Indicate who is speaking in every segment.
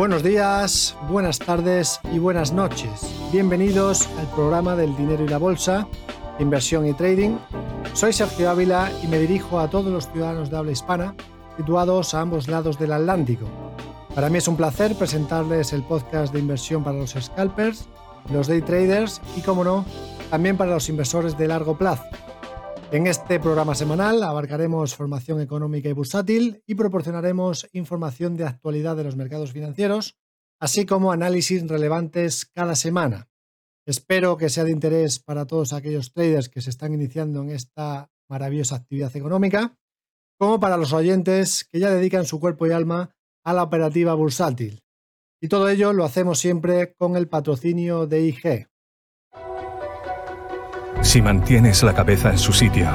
Speaker 1: Buenos días, buenas tardes y buenas noches. Bienvenidos al programa del dinero y la bolsa, inversión y trading. Soy Sergio Ávila y me dirijo a todos los ciudadanos de habla hispana situados a ambos lados del Atlántico. Para mí es un placer presentarles el podcast de inversión para los scalpers, los day traders y, como no, también para los inversores de largo plazo. En este programa semanal abarcaremos formación económica y bursátil y proporcionaremos información de actualidad de los mercados financieros, así como análisis relevantes cada semana. Espero que sea de interés para todos aquellos traders que se están iniciando en esta maravillosa actividad económica, como para los oyentes que ya dedican su cuerpo y alma a la operativa bursátil. Y todo ello lo hacemos siempre con el patrocinio de IG,
Speaker 2: si mantienes la cabeza en su sitio,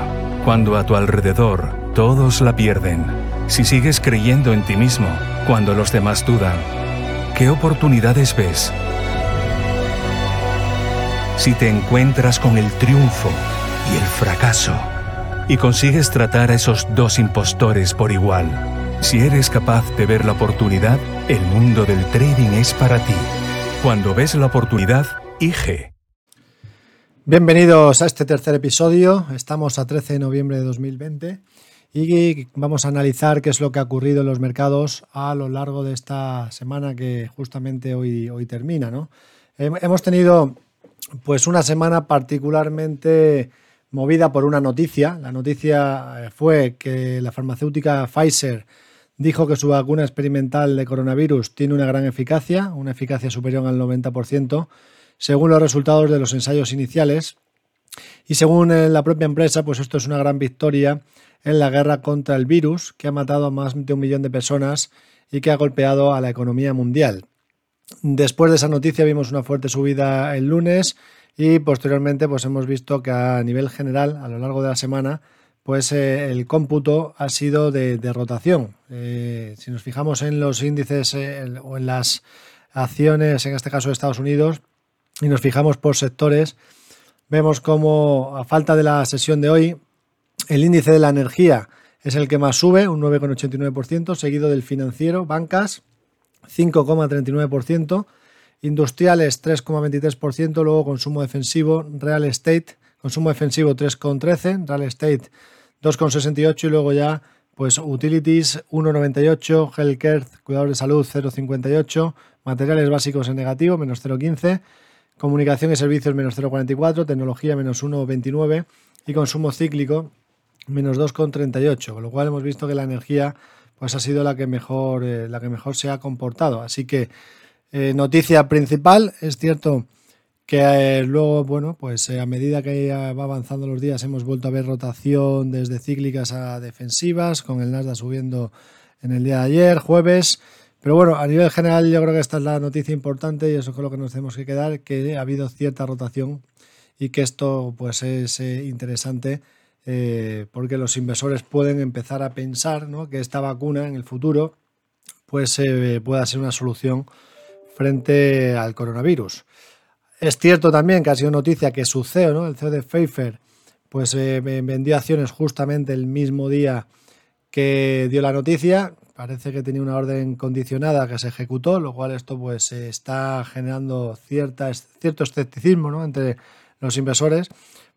Speaker 2: cuando a tu alrededor todos la pierden, si sigues creyendo en ti mismo cuando los demás dudan, ¿qué oportunidades ves? Si te encuentras con el triunfo y el fracaso, y consigues tratar a esos dos impostores por igual, si eres capaz de ver la oportunidad, el mundo del trading es para ti. Cuando ves la oportunidad, IG
Speaker 1: Bienvenidos a este tercer episodio. Estamos a 13 de noviembre de 2020 y vamos a analizar qué es lo que ha ocurrido en los mercados a lo largo de esta semana que justamente hoy, hoy termina. ¿no? Hemos tenido pues una semana particularmente movida por una noticia. La noticia eh, fue que la farmacéutica Pfizer dijo que su vacuna experimental de coronavirus tiene una gran eficacia, una eficacia superior al 90% según los resultados de los ensayos iniciales. Y según eh, la propia empresa, pues esto es una gran victoria en la guerra contra el virus que ha matado a más de un millón de personas y que ha golpeado a la economía mundial. Después de esa noticia vimos una fuerte subida el lunes y posteriormente pues hemos visto que a nivel general a lo largo de la semana pues eh, el cómputo ha sido de, rotación. Eh, si nos fijamos en los índices o en las acciones, en este caso de Estados Unidos, y nos fijamos por sectores, vemos como a falta de la sesión de hoy, el índice de la energía es el que más sube, un 9,89%, seguido del financiero, bancas, 5,39%, industriales 3,23%, luego consumo defensivo, real estate, consumo defensivo 3,13%, real estate 2,68% y luego ya pues utilities 1,98, healthcare, cuidadores de salud 0,58, materiales básicos en negativo, menos 0,15, Comunicación y servicios menos 0,44, tecnología menos 1,29 y consumo cíclico menos 2,38, con lo cual hemos visto que la energía pues ha sido la que mejor, eh, la que mejor se ha comportado. Así que eh, noticia principal, es cierto que eh, luego, bueno, pues a medida que va avanzando los días hemos vuelto a ver rotación desde cíclicas a defensivas, con el Nasdaq subiendo en el día de ayer, jueves. Pero bueno, a nivel general yo creo que esta es la noticia importante y eso es con lo que nos tenemos que quedar, que ha habido cierta rotación y que esto pues es eh, interesante eh, porque los inversores pueden empezar a pensar que esta vacuna en el futuro pues eh, pueda ser una solución frente al coronavirus. Es cierto también que ha sido noticia que su CEO, ¿no? el CEO de Pfeiffer, pues vendió acciones justamente el mismo día que dio la noticia, Parece que tenía una orden condicionada que se ejecutó, lo cual esto pues está generando cierta, cierto escepticismo ¿no? entre los inversores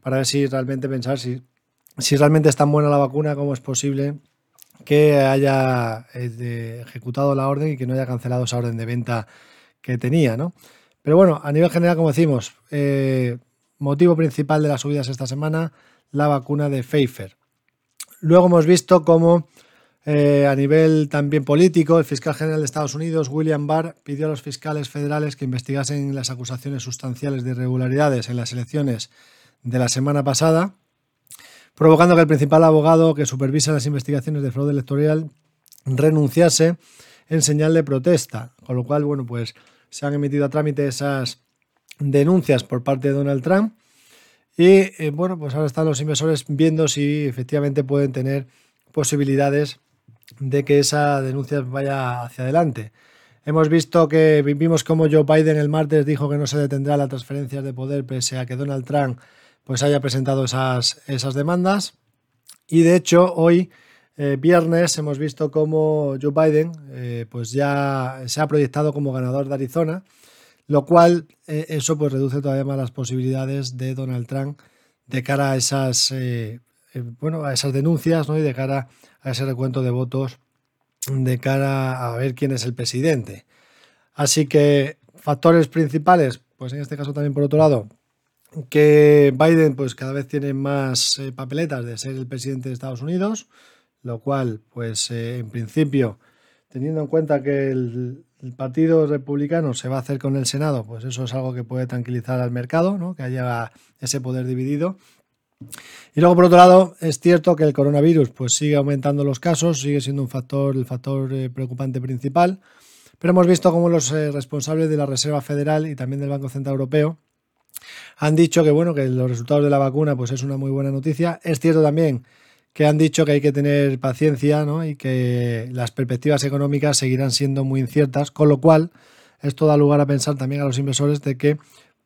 Speaker 1: para ver si realmente pensar si, si realmente es tan buena la vacuna como es posible que haya eh, ejecutado la orden y que no haya cancelado esa orden de venta que tenía. ¿no? Pero bueno, a nivel general, como decimos, eh, motivo principal de las subidas esta semana, la vacuna de Pfeiffer. Luego hemos visto cómo eh, a nivel también político, el fiscal general de Estados Unidos, William Barr, pidió a los fiscales federales que investigasen las acusaciones sustanciales de irregularidades en las elecciones de la semana pasada, provocando que el principal abogado que supervisa las investigaciones de fraude electoral renunciase en señal de protesta, con lo cual, bueno, pues se han emitido a trámite esas denuncias por parte de Donald Trump. Y, eh, bueno, pues ahora están los inversores viendo si efectivamente pueden tener posibilidades de que esa denuncia vaya hacia adelante. Hemos visto que vimos como Joe Biden el martes dijo que no se detendrá la transferencia de poder pese a que Donald Trump pues haya presentado esas, esas demandas. Y de hecho hoy eh, viernes hemos visto cómo Joe Biden eh, pues ya se ha proyectado como ganador de Arizona, lo cual eh, eso pues reduce todavía más las posibilidades de Donald Trump de cara a esas, bueno, a esas denuncias ¿no? y de cara a ese recuento de votos de cara a ver quién es el presidente. Así que factores principales, pues en este caso también por otro lado, que Biden pues cada vez tiene más papeletas de ser el presidente de Estados Unidos, lo cual, pues eh, en principio, teniendo en cuenta que el, Partido Republicano se va a hacer con el Senado, pues eso es algo que puede tranquilizar al mercado, ¿no? que haya ese poder dividido. Y luego, por otro lado, es cierto que el coronavirus pues, sigue aumentando los casos, sigue siendo un factor, el factor eh, preocupante principal, pero hemos visto cómo los eh, responsables de la Reserva Federal y también del Banco Central Europeo han dicho que bueno, que los resultados de la vacuna pues, es una muy buena noticia. Es cierto también que han dicho que hay que tener paciencia y que las perspectivas económicas seguirán siendo muy inciertas, con lo cual esto da lugar a pensar también a los inversores de que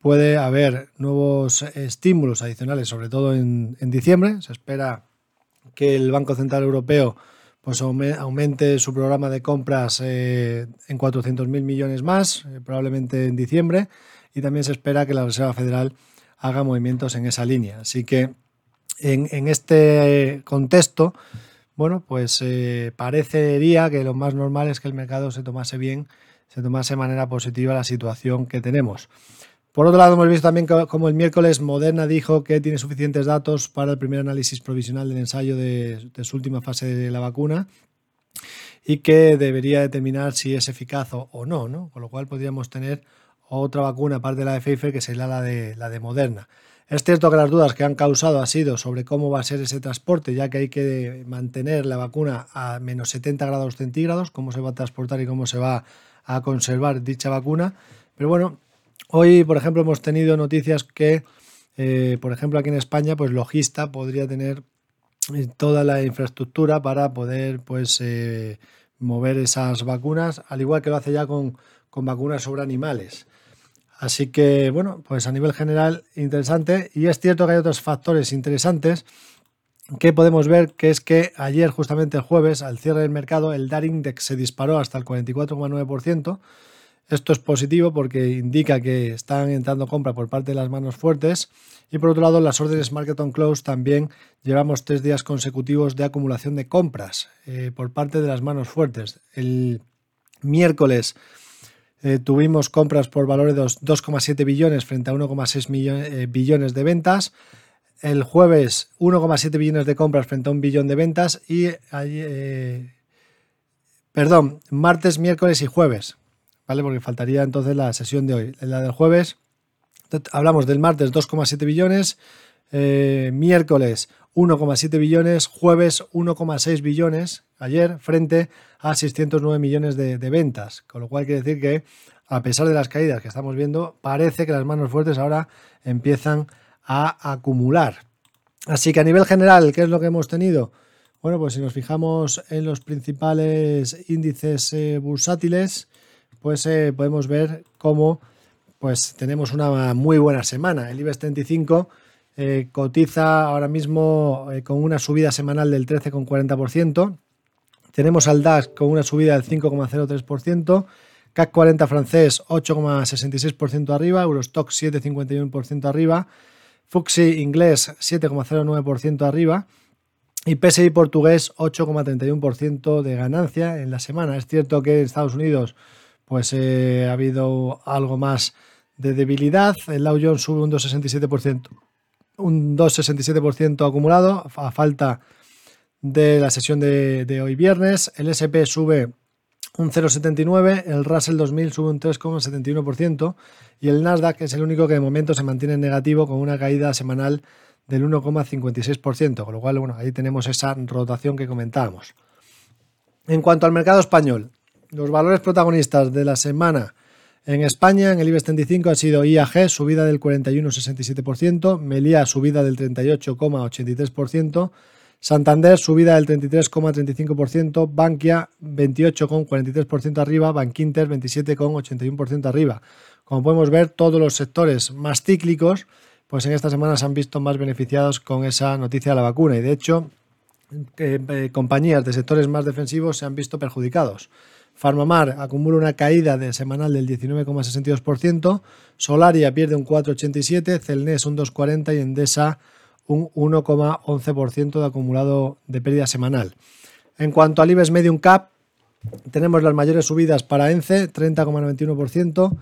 Speaker 1: puede haber nuevos estímulos adicionales, sobre todo en, diciembre. Se espera que el Banco Central Europeo pues aumente su programa de compras eh, en 400.000 millones más, eh, probablemente en diciembre, y también se espera que la Reserva Federal haga movimientos en esa línea. Así que en, este contexto, bueno, pues eh, parecería que lo más normal es que el mercado se tomase bien, se tomase de manera positiva la situación que tenemos. Por otro lado, hemos visto también como el miércoles Moderna dijo que tiene suficientes datos para el primer análisis provisional del ensayo de, su última fase de la vacuna y que debería determinar si es eficaz o, no, ¿no? Con lo cual podríamos tener otra vacuna aparte de la de Pfizer que sería la de, la de Moderna. Es cierto que las dudas que han causado ha sido sobre cómo va a ser ese transporte, ya que hay que mantener la vacuna a menos 70 grados centígrados, cómo se va a transportar y cómo se va a conservar dicha vacuna. Pero bueno, hoy, por ejemplo, hemos tenido noticias que, eh, por ejemplo, aquí en España, pues Logista podría tener eh, toda la infraestructura para poder, pues, eh, mover esas vacunas, al igual que lo hace ya con, con vacunas sobre animales. Así que, bueno, pues a nivel general interesante. Y es cierto que hay otros factores interesantes que podemos ver, que es que ayer, justamente el jueves, al cierre del mercado, el DAR Index se disparó hasta el 44,9%. Esto es positivo porque indica que están entrando compra por parte de las manos fuertes. Y por otro lado, las órdenes Market on Close también llevamos tres días consecutivos de acumulación de compras eh, por parte de las manos fuertes. El miércoles eh, tuvimos compras por valor de 2,7 billones frente a 1,6 eh, billones de ventas. El jueves 1,7 billones de compras frente a un billón de ventas. Y perdón, martes, miércoles y jueves. ¿Vale? Porque faltaría entonces la sesión de hoy. La del jueves, hablamos del martes 2,7 billones, miércoles 1,7 billones, jueves 1,6 billones, ayer, frente a 609 millones de, ventas. Con lo cual quiere decir que, a pesar de las caídas que estamos viendo, parece que las manos fuertes ahora empiezan a acumular. Así que a nivel general, ¿qué es lo que hemos tenido? Bueno, pues si nos fijamos en los principales índices eh, bursátiles, pues eh, podemos ver cómo pues tenemos una muy buena semana. El IBEX 35 eh, cotiza ahora mismo con una subida semanal del 13,40%. Tenemos al DAX con una subida del 5,03%, CAC 40 francés 8,66% arriba, Eurostock 7,51% arriba, FUXI inglés 7,09% arriba y PSI portugués 8,31% de ganancia en la semana. Es cierto que en Estados Unidos pues eh, ha habido algo más de debilidad, el Dow Jones sube un 2,67%, un 2,67% acumulado a falta de la sesión de, hoy viernes. El SP sube un 0,79, el Russell 2000 sube un 3,71% y el Nasdaq es el único que de momento se mantiene en negativo con una caída semanal del 1,56%, con lo cual bueno, ahí tenemos esa rotación que comentábamos. En cuanto al mercado español, los valores protagonistas de la semana en España, en el IBEX 35 ha sido IAG, subida del 41,67%, Melia, subida del 38,83%, Santander subida del 33,35%, Bankia 28,43% arriba, Bankinter 27,81% arriba. Como podemos ver, todos los sectores más cíclicos, pues en esta semana se han visto más beneficiados con esa noticia de la vacuna. Y de hecho, eh, compañías de sectores más defensivos se han visto perjudicados. Farmamar acumula una caída de semanal del 19,62%, Solaria pierde un 4,87%, Celnes un 2,40% y Endesa un 1,11% de acumulado de pérdida semanal. En cuanto al IBEX Medium Cap, tenemos las mayores subidas para ENCE, 30,91%,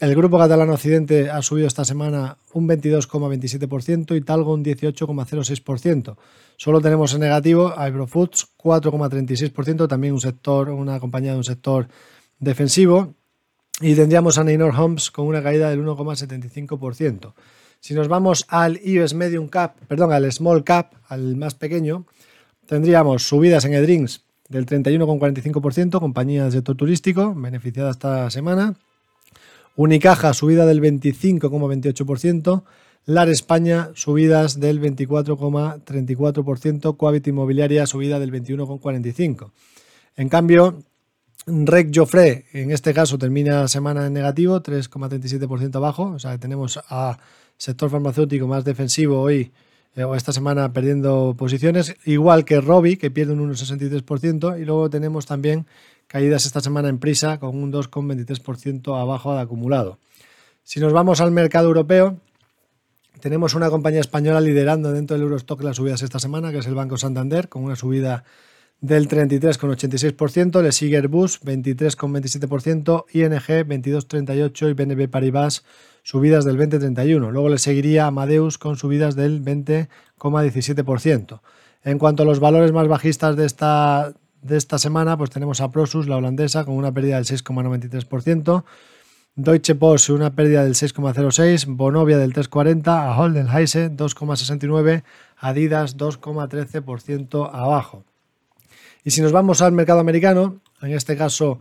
Speaker 1: el grupo catalán Occidente ha subido esta semana un 22,27% y Talgo un 18,06%. Solo tenemos en negativo a Agrofoods 4,36%, también un sector, una compañía de un sector defensivo. Y tendríamos a Neynor Homes con una caída del 1,75%. Si nos vamos al IBEX Medium Cap, perdón, al Small Cap, al más pequeño, tendríamos subidas en Edrinks del 31,45%, compañía del sector turístico, beneficiada esta semana. Unicaja subida del 25,28%, LAR España subidas del 24,34%, Coavit Inmobiliaria subida del 21,45%. En cambio, Rec Joffre, en este caso, termina la semana en negativo, 3,37% abajo. O sea, tenemos a sector farmacéutico más defensivo hoy eh, o esta semana perdiendo posiciones, igual que Robi, que pierde un 1,63%. Y luego tenemos también caídas esta semana en prisa con un 2,23% abajo de acumulado. Si nos vamos al mercado europeo, tenemos una compañía española liderando dentro del Eurostock las subidas esta semana, que es el Banco Santander, con una subida del 33,86%, le sigue Airbus 23,27%, ING 22,38% y BNB Paribas subidas del 20,31%. Luego le seguiría Amadeus con subidas del 20,17%. En cuanto a los valores más bajistas de esta, de esta semana, pues tenemos a Prosus, la holandesa, con una pérdida del 6,93%, Deutsche Post una pérdida del 6,06%, Bonovia del 3,40%, a Holden Heise 2,69%, Adidas 2,13% abajo. Y si nos vamos al mercado americano, en este caso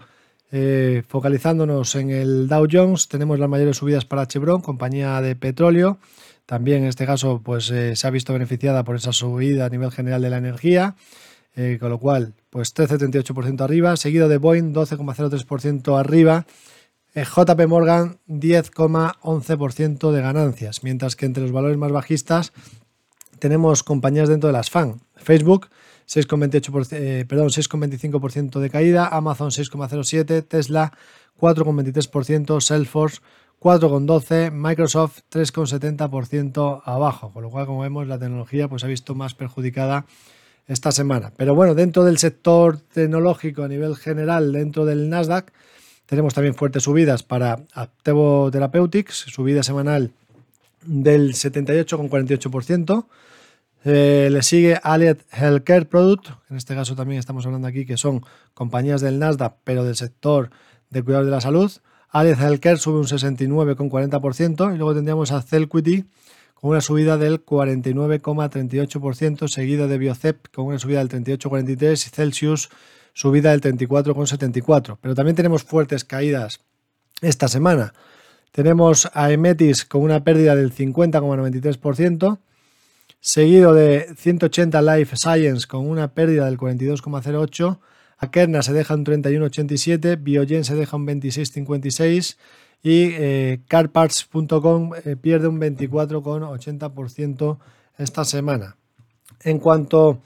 Speaker 1: eh, focalizándonos en el Dow Jones, tenemos las mayores subidas para Chevron, compañía de petróleo. También en este caso pues, eh, se ha visto beneficiada por esa subida a nivel general de la energía. Eh, con lo cual, pues 13,38% arriba, seguido de Boeing 12,03% arriba, eh, JP Morgan 10,11% de ganancias, mientras que entre los valores más bajistas tenemos compañías dentro de las FAN. Facebook 6,28%, eh, perdón, 6,25% de caída, Amazon 6,07%, Tesla 4,23%, Salesforce 4,12%, Microsoft 3,70% abajo, con lo cual como vemos la tecnología pues ha visto más perjudicada esta semana. Pero bueno, dentro del sector tecnológico a nivel general, dentro del Nasdaq, tenemos también fuertes subidas para Actevo Therapeutics, subida semanal del 78,48%. Eh, le sigue Allied Healthcare Product, en este caso también estamos hablando aquí que son compañías del Nasdaq, pero del sector de cuidados de la salud. Allied Healthcare sube un 69,40% y luego tendríamos a Celquity con una subida del 49,38%, seguido de Biocep con una subida del 38,43% y Celsius subida del 34,74%. Pero también tenemos fuertes caídas esta semana. Tenemos a Emetis con una pérdida del 50,93%, seguido de 180 Life Science con una pérdida del 42,08%, Akerna se deja un 31,87%, Biogen se deja un 26,56%, y eh, carparts.com eh, pierde un 24,80% esta semana. En cuanto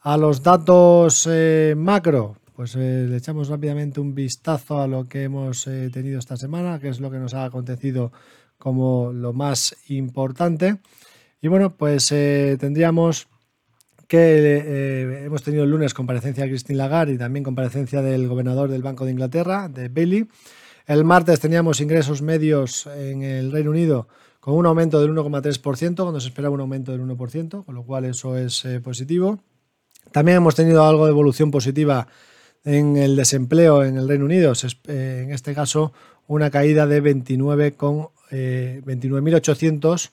Speaker 1: a los datos eh, macro, pues le echamos rápidamente un vistazo a lo que hemos tenido esta semana, que es lo que nos ha acontecido como lo más importante. Y bueno, pues tendríamos que hemos tenido el lunes comparecencia de Christine Lagarde y también comparecencia del gobernador del Banco de Inglaterra, de Bailey. El martes teníamos ingresos medios en el Reino Unido con un aumento del 1,3%, cuando se esperaba un aumento del 1%, con lo cual eso es eh, positivo. También hemos tenido algo de evolución positiva en el desempleo en el Reino Unido, eh, en este caso una caída de 29,800 eh,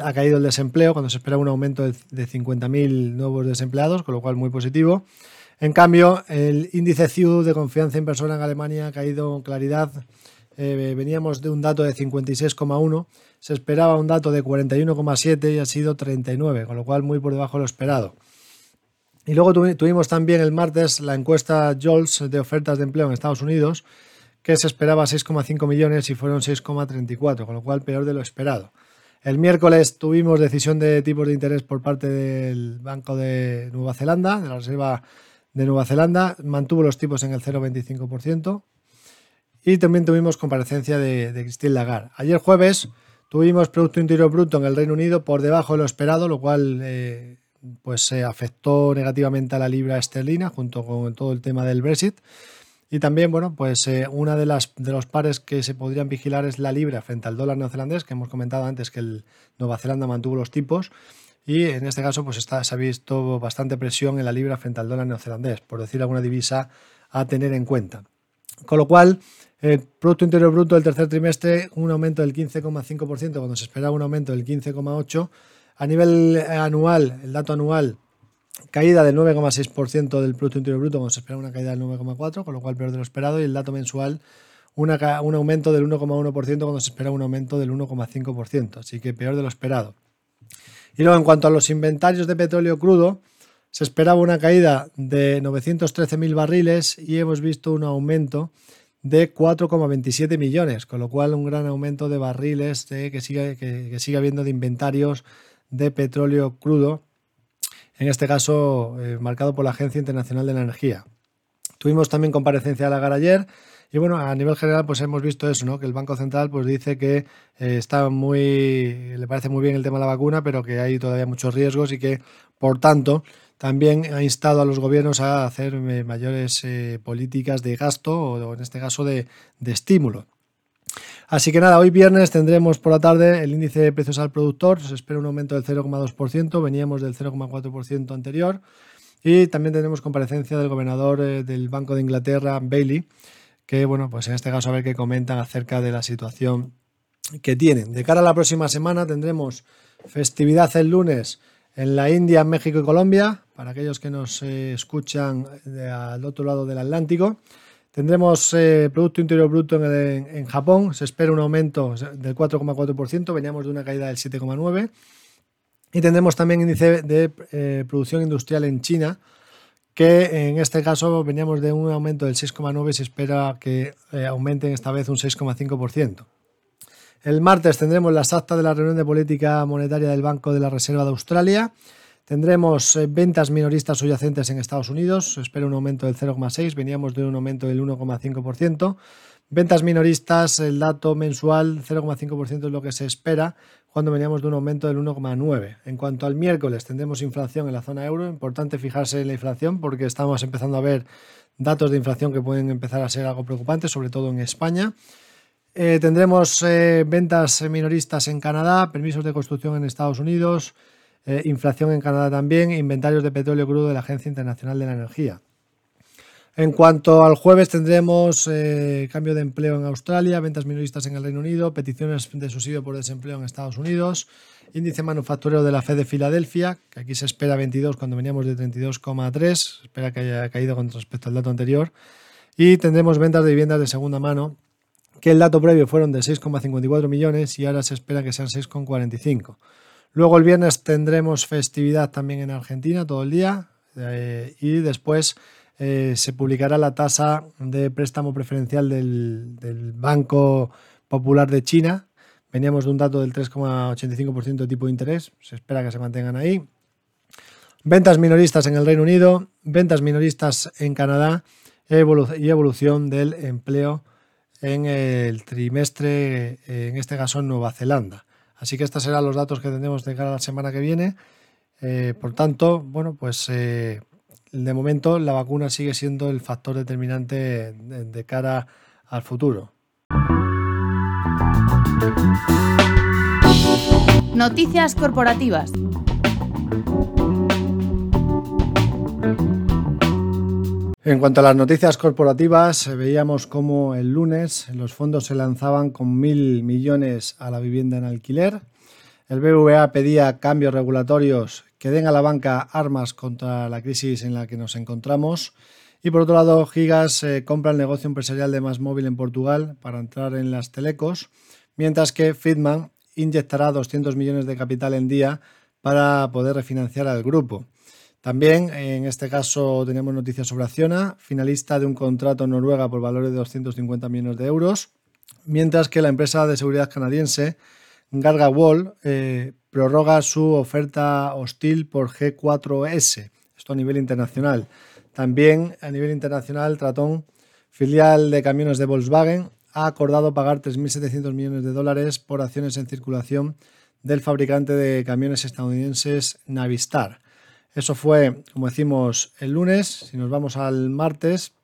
Speaker 1: ha caído el desempleo cuando se espera un aumento de 50.000 nuevos desempleados, con lo cual muy positivo. En cambio, el índice CIU de confianza inversora en Alemania ha caído con claridad. Eh, veníamos de un dato de 56,1, se esperaba un dato de 41,7 y ha sido 39, con lo cual muy por debajo de lo esperado. Y luego tuvimos también el martes la encuesta JOLS de ofertas de empleo en Estados Unidos, que se esperaba 6,5 millones y fueron 6,34, con lo cual peor de lo esperado. El miércoles tuvimos decisión de tipos de interés por parte del Banco de Nueva Zelanda, de la Reserva de Nueva Zelanda, mantuvo los tipos en el 0,25%. Y también tuvimos comparecencia de, de Christine Lagarde. Ayer jueves tuvimos Producto Interior Bruto en el Reino Unido por debajo de lo esperado, lo cual eh, pues se afectó negativamente a la libra esterlina junto con todo el tema del Brexit. Y también, bueno, pues eh, una de las de los pares que se podrían vigilar es la libra frente al dólar neozelandés, que hemos comentado antes que Nueva Zelanda mantuvo los tipos. Y en este caso, pues se ha visto bastante presión en la libra frente al dólar neozelandés, por decir alguna divisa a tener en cuenta. Con lo cual, el Producto Interior Bruto del tercer trimestre, un aumento del 15,5%, cuando se esperaba un aumento del 15,8%. A nivel anual, el dato anual, caída del 9,6% del Producto Interior Bruto, cuando se esperaba una caída del 9,4%, con lo cual peor de lo esperado. Y el dato mensual, una, un aumento del 1,1% cuando se esperaba un aumento del 1,5%. Así que peor de lo esperado. Y luego, en cuanto a los inventarios de petróleo crudo, se esperaba una caída de 913.000 barriles y hemos visto un aumento de 4,27 millones, con lo cual un gran aumento de barriles de que, sigue, que, sigue habiendo de inventarios de petróleo crudo, en este caso eh, marcado por la Agencia Internacional de la Energía. Tuvimos también comparecencia de la ayer y bueno, a nivel general pues hemos visto eso, ¿no? Que el Banco Central pues dice que eh, está muy, le parece muy bien el tema de la vacuna, pero que hay todavía muchos riesgos y que por tanto también ha instado a los gobiernos a hacer eh, mayores eh, políticas de gasto o, en este caso de, estímulo. Así que nada, hoy viernes tendremos por la tarde el índice de precios al productor, se espera un aumento del 0,2%, veníamos del 0,4% anterior y también tendremos comparecencia del gobernador del Banco de Inglaterra, Bailey, que bueno, pues en este caso a ver qué comentan acerca de la situación que tienen. De cara a la próxima semana tendremos festividad el lunes en la India, México y Colombia, para aquellos que nos eh, escuchan al otro lado del Atlántico. Tendremos eh, Producto Interior Bruto en, Japón, se espera un aumento del 4,4%, veníamos de una caída del 7,9%. Y tendremos también índice de eh, producción industrial en China, que en este caso veníamos de un aumento del 6,9% y se espera que aumente esta vez un 6,5%. El martes tendremos las actas de la reunión de política monetaria del Banco de la Reserva de Australia. Tendremos eh, ventas minoristas subyacentes en Estados Unidos, se espera un aumento del 0,6, veníamos de un aumento del 1,5%. Ventas minoristas, el dato mensual 0,5% es lo que se espera cuando veníamos de un aumento del 1,9. En cuanto al miércoles, tendremos inflación en la zona euro. Importante fijarse en la inflación porque estamos empezando a ver datos de inflación que pueden empezar a ser algo preocupantes, sobre todo en España. Eh, tendremos eh, ventas minoristas en Canadá, permisos de construcción en Estados Unidos, eh, inflación en Canadá también, inventarios de petróleo crudo de la Agencia Internacional de la Energía. En cuanto al jueves tendremos cambio de empleo en Australia, ventas minoristas en el Reino Unido, peticiones de subsidio por desempleo en Estados Unidos, índice manufacturero de la Fed de Filadelfia, que aquí se espera 22 cuando veníamos de 32,3, espera que haya caído con respecto al dato anterior, y tendremos ventas de viviendas de segunda mano que el dato previo fueron de 6,54 millones y ahora se espera que sean 6,45. Luego el viernes tendremos festividad también en Argentina todo el día eh, y después eh, se publicará la tasa de préstamo preferencial del, Banco Popular de China. Veníamos de un dato del 3,85% de tipo de interés, se espera que se mantengan ahí. Ventas minoristas en el Reino Unido, ventas minoristas en Canadá y evolución del empleo en el trimestre, en este caso en Nueva Zelanda. Así que estos serán los datos que tendremos de cara a la semana que viene. Eh, por tanto, bueno, pues eh, de momento la vacuna sigue siendo el factor determinante de cara al futuro.
Speaker 3: Noticias corporativas.
Speaker 1: En cuanto a las noticias corporativas, veíamos cómo el lunes los fondos se lanzaban con mil millones a la vivienda en alquiler. El BVA pedía cambios regulatorios que den a la banca armas contra la crisis en la que nos encontramos. Y por otro lado, Gigas eh, compra el negocio empresarial de Más Móvil en Portugal para entrar en las telecos, mientras que Fitman inyectará 200 millones de capital en día para poder refinanciar al grupo. También, en este caso, tenemos noticias sobre Acciona, finalista de un contrato en Noruega por valor de 250 millones de euros, mientras que la empresa de seguridad canadiense Garga Wall eh, prorroga su oferta hostil por G4S, esto a nivel internacional. También a nivel internacional, Tratón, filial de camiones de Volkswagen, ha acordado pagar 3.700 millones de dólares por acciones en circulación del fabricante de camiones estadounidenses Navistar. Eso fue, como decimos, el lunes. Si nos vamos al martes,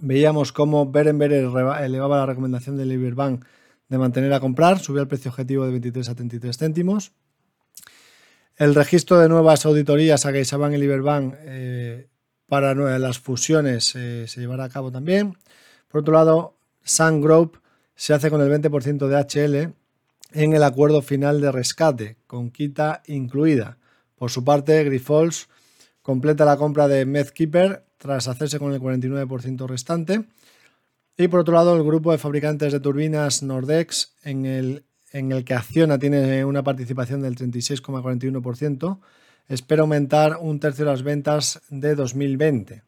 Speaker 1: veíamos cómo Berenber elevaba la recomendación del Liberbank de mantener a comprar, subió el precio objetivo de 23 a 33 céntimos. El registro de nuevas auditorías a CaixaBank y Liberbank eh, para las fusiones eh, se llevará a cabo también. Por otro lado, Sun Group se hace con el 20% de HL en el acuerdo final de rescate, con quita incluida. Por su parte, Grifols completa la compra de Medkeeper tras hacerse con el 49% restante. Y por otro lado, el grupo de fabricantes de turbinas Nordex, en el, en el que Acciona tiene una participación del 36,41%, espera aumentar un tercio de las ventas de 2020.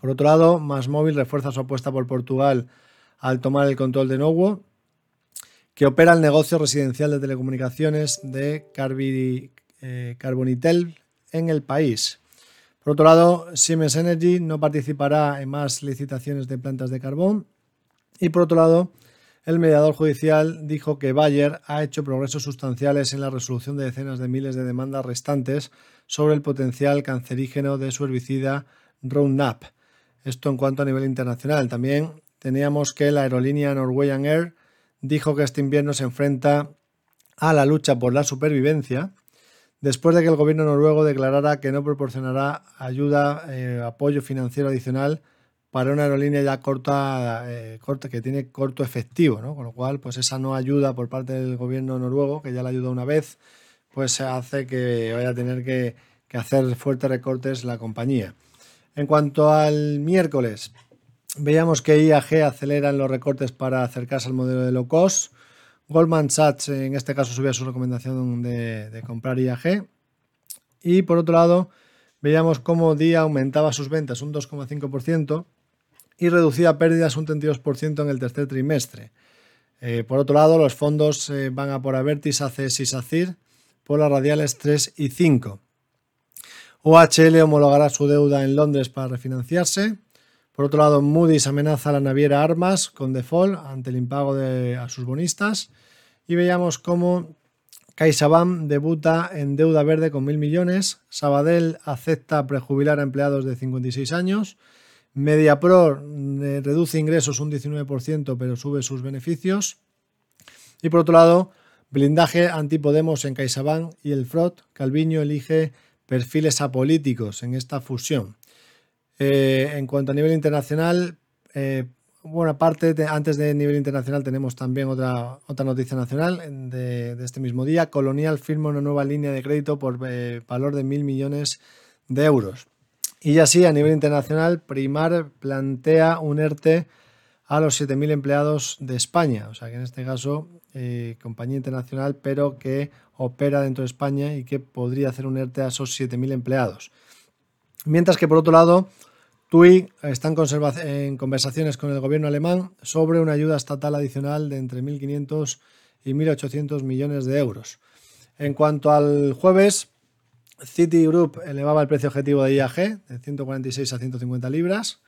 Speaker 1: Por otro lado, Móvil refuerza su apuesta por Portugal al tomar el control de Nowo, que opera el negocio residencial de telecomunicaciones de eh, Carbonitel en el país. Por otro lado, Siemens Energy no participará en más licitaciones de plantas de carbón. Y por otro lado, el mediador judicial dijo que Bayer ha hecho progresos sustanciales en la resolución de decenas de miles de demandas restantes sobre el potencial cancerígeno de su herbicida Roundup. Esto en cuanto a nivel internacional. También teníamos que la aerolínea Norwegian Air dijo que este invierno se enfrenta a la lucha por la supervivencia después de que el gobierno noruego declarara que no proporcionará ayuda, eh, apoyo financiero adicional para una aerolínea ya corta, eh, corta que tiene corto efectivo, ¿no? Con lo cual, pues esa no ayuda por parte del gobierno noruego, que ya la ayudó una vez, pues hace que vaya a tener que, que hacer fuertes recortes la compañía. En cuanto al miércoles, Veíamos que IAG acelera en los recortes para acercarse al modelo de low cost. Goldman Sachs, en este caso, subía su recomendación de, comprar IAG. Y por otro lado, veíamos cómo Día aumentaba sus ventas un 2,5% y reducía pérdidas un 32% en el tercer trimestre. Eh, por otro lado, los fondos eh, van a por Avertis, ACS y SACIR por las radiales 3 y 5. OHL homologará su deuda en Londres para refinanciarse. Por otro lado, Moody's amenaza a la naviera Armas con default ante el impago de, a sus bonistas. Y veíamos cómo CaixaBank debuta en deuda verde con mil millones. Sabadell acepta prejubilar a empleados de 56 años. MediaPro eh, reduce ingresos un 19% pero sube sus beneficios. Y por otro lado, blindaje antipodemos en CaixaBank y el FROT. Calviño elige perfiles apolíticos en esta fusión. Eh, en cuanto a nivel internacional, eh, bueno, aparte, antes de nivel internacional tenemos también otra, otra noticia nacional de, este mismo día. Colonial firma una nueva línea de crédito por eh, valor de mil millones de euros. Y así, a nivel internacional, Primar plantea un ERTE a los 7.000 empleados de España. O sea que en este caso, compañía internacional, pero que opera dentro de España y que podría hacer un ERTE a esos 7.000 empleados. Mientras que, por otro lado, TUI está en conversaciones con el gobierno alemán sobre una ayuda estatal adicional de entre 1.500 y 1.800 millones de euros. En cuanto al jueves, Citigroup elevaba el precio objetivo de IAG de 146 a 150 libras.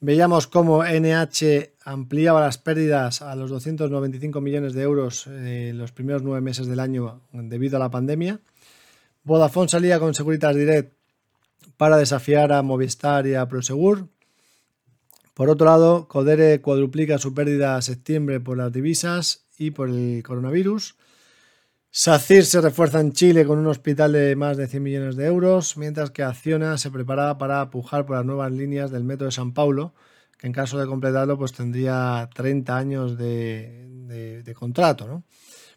Speaker 1: Veíamos cómo NH ampliaba las pérdidas a los 295 millones de euros en los primeros nueve meses del año debido a la pandemia. Vodafone salía con Securitas Direct para desafiar a Movistar y a Prosegur. Por otro lado, Codere cuadruplica su pérdida a septiembre por las divisas y por el coronavirus. SACIR se refuerza en Chile con un hospital de más de 100 millones de euros, mientras que Acciona se prepara para pujar por las nuevas líneas del Metro de San Paulo, que en caso de completarlo pues tendría 30 años de, contrato.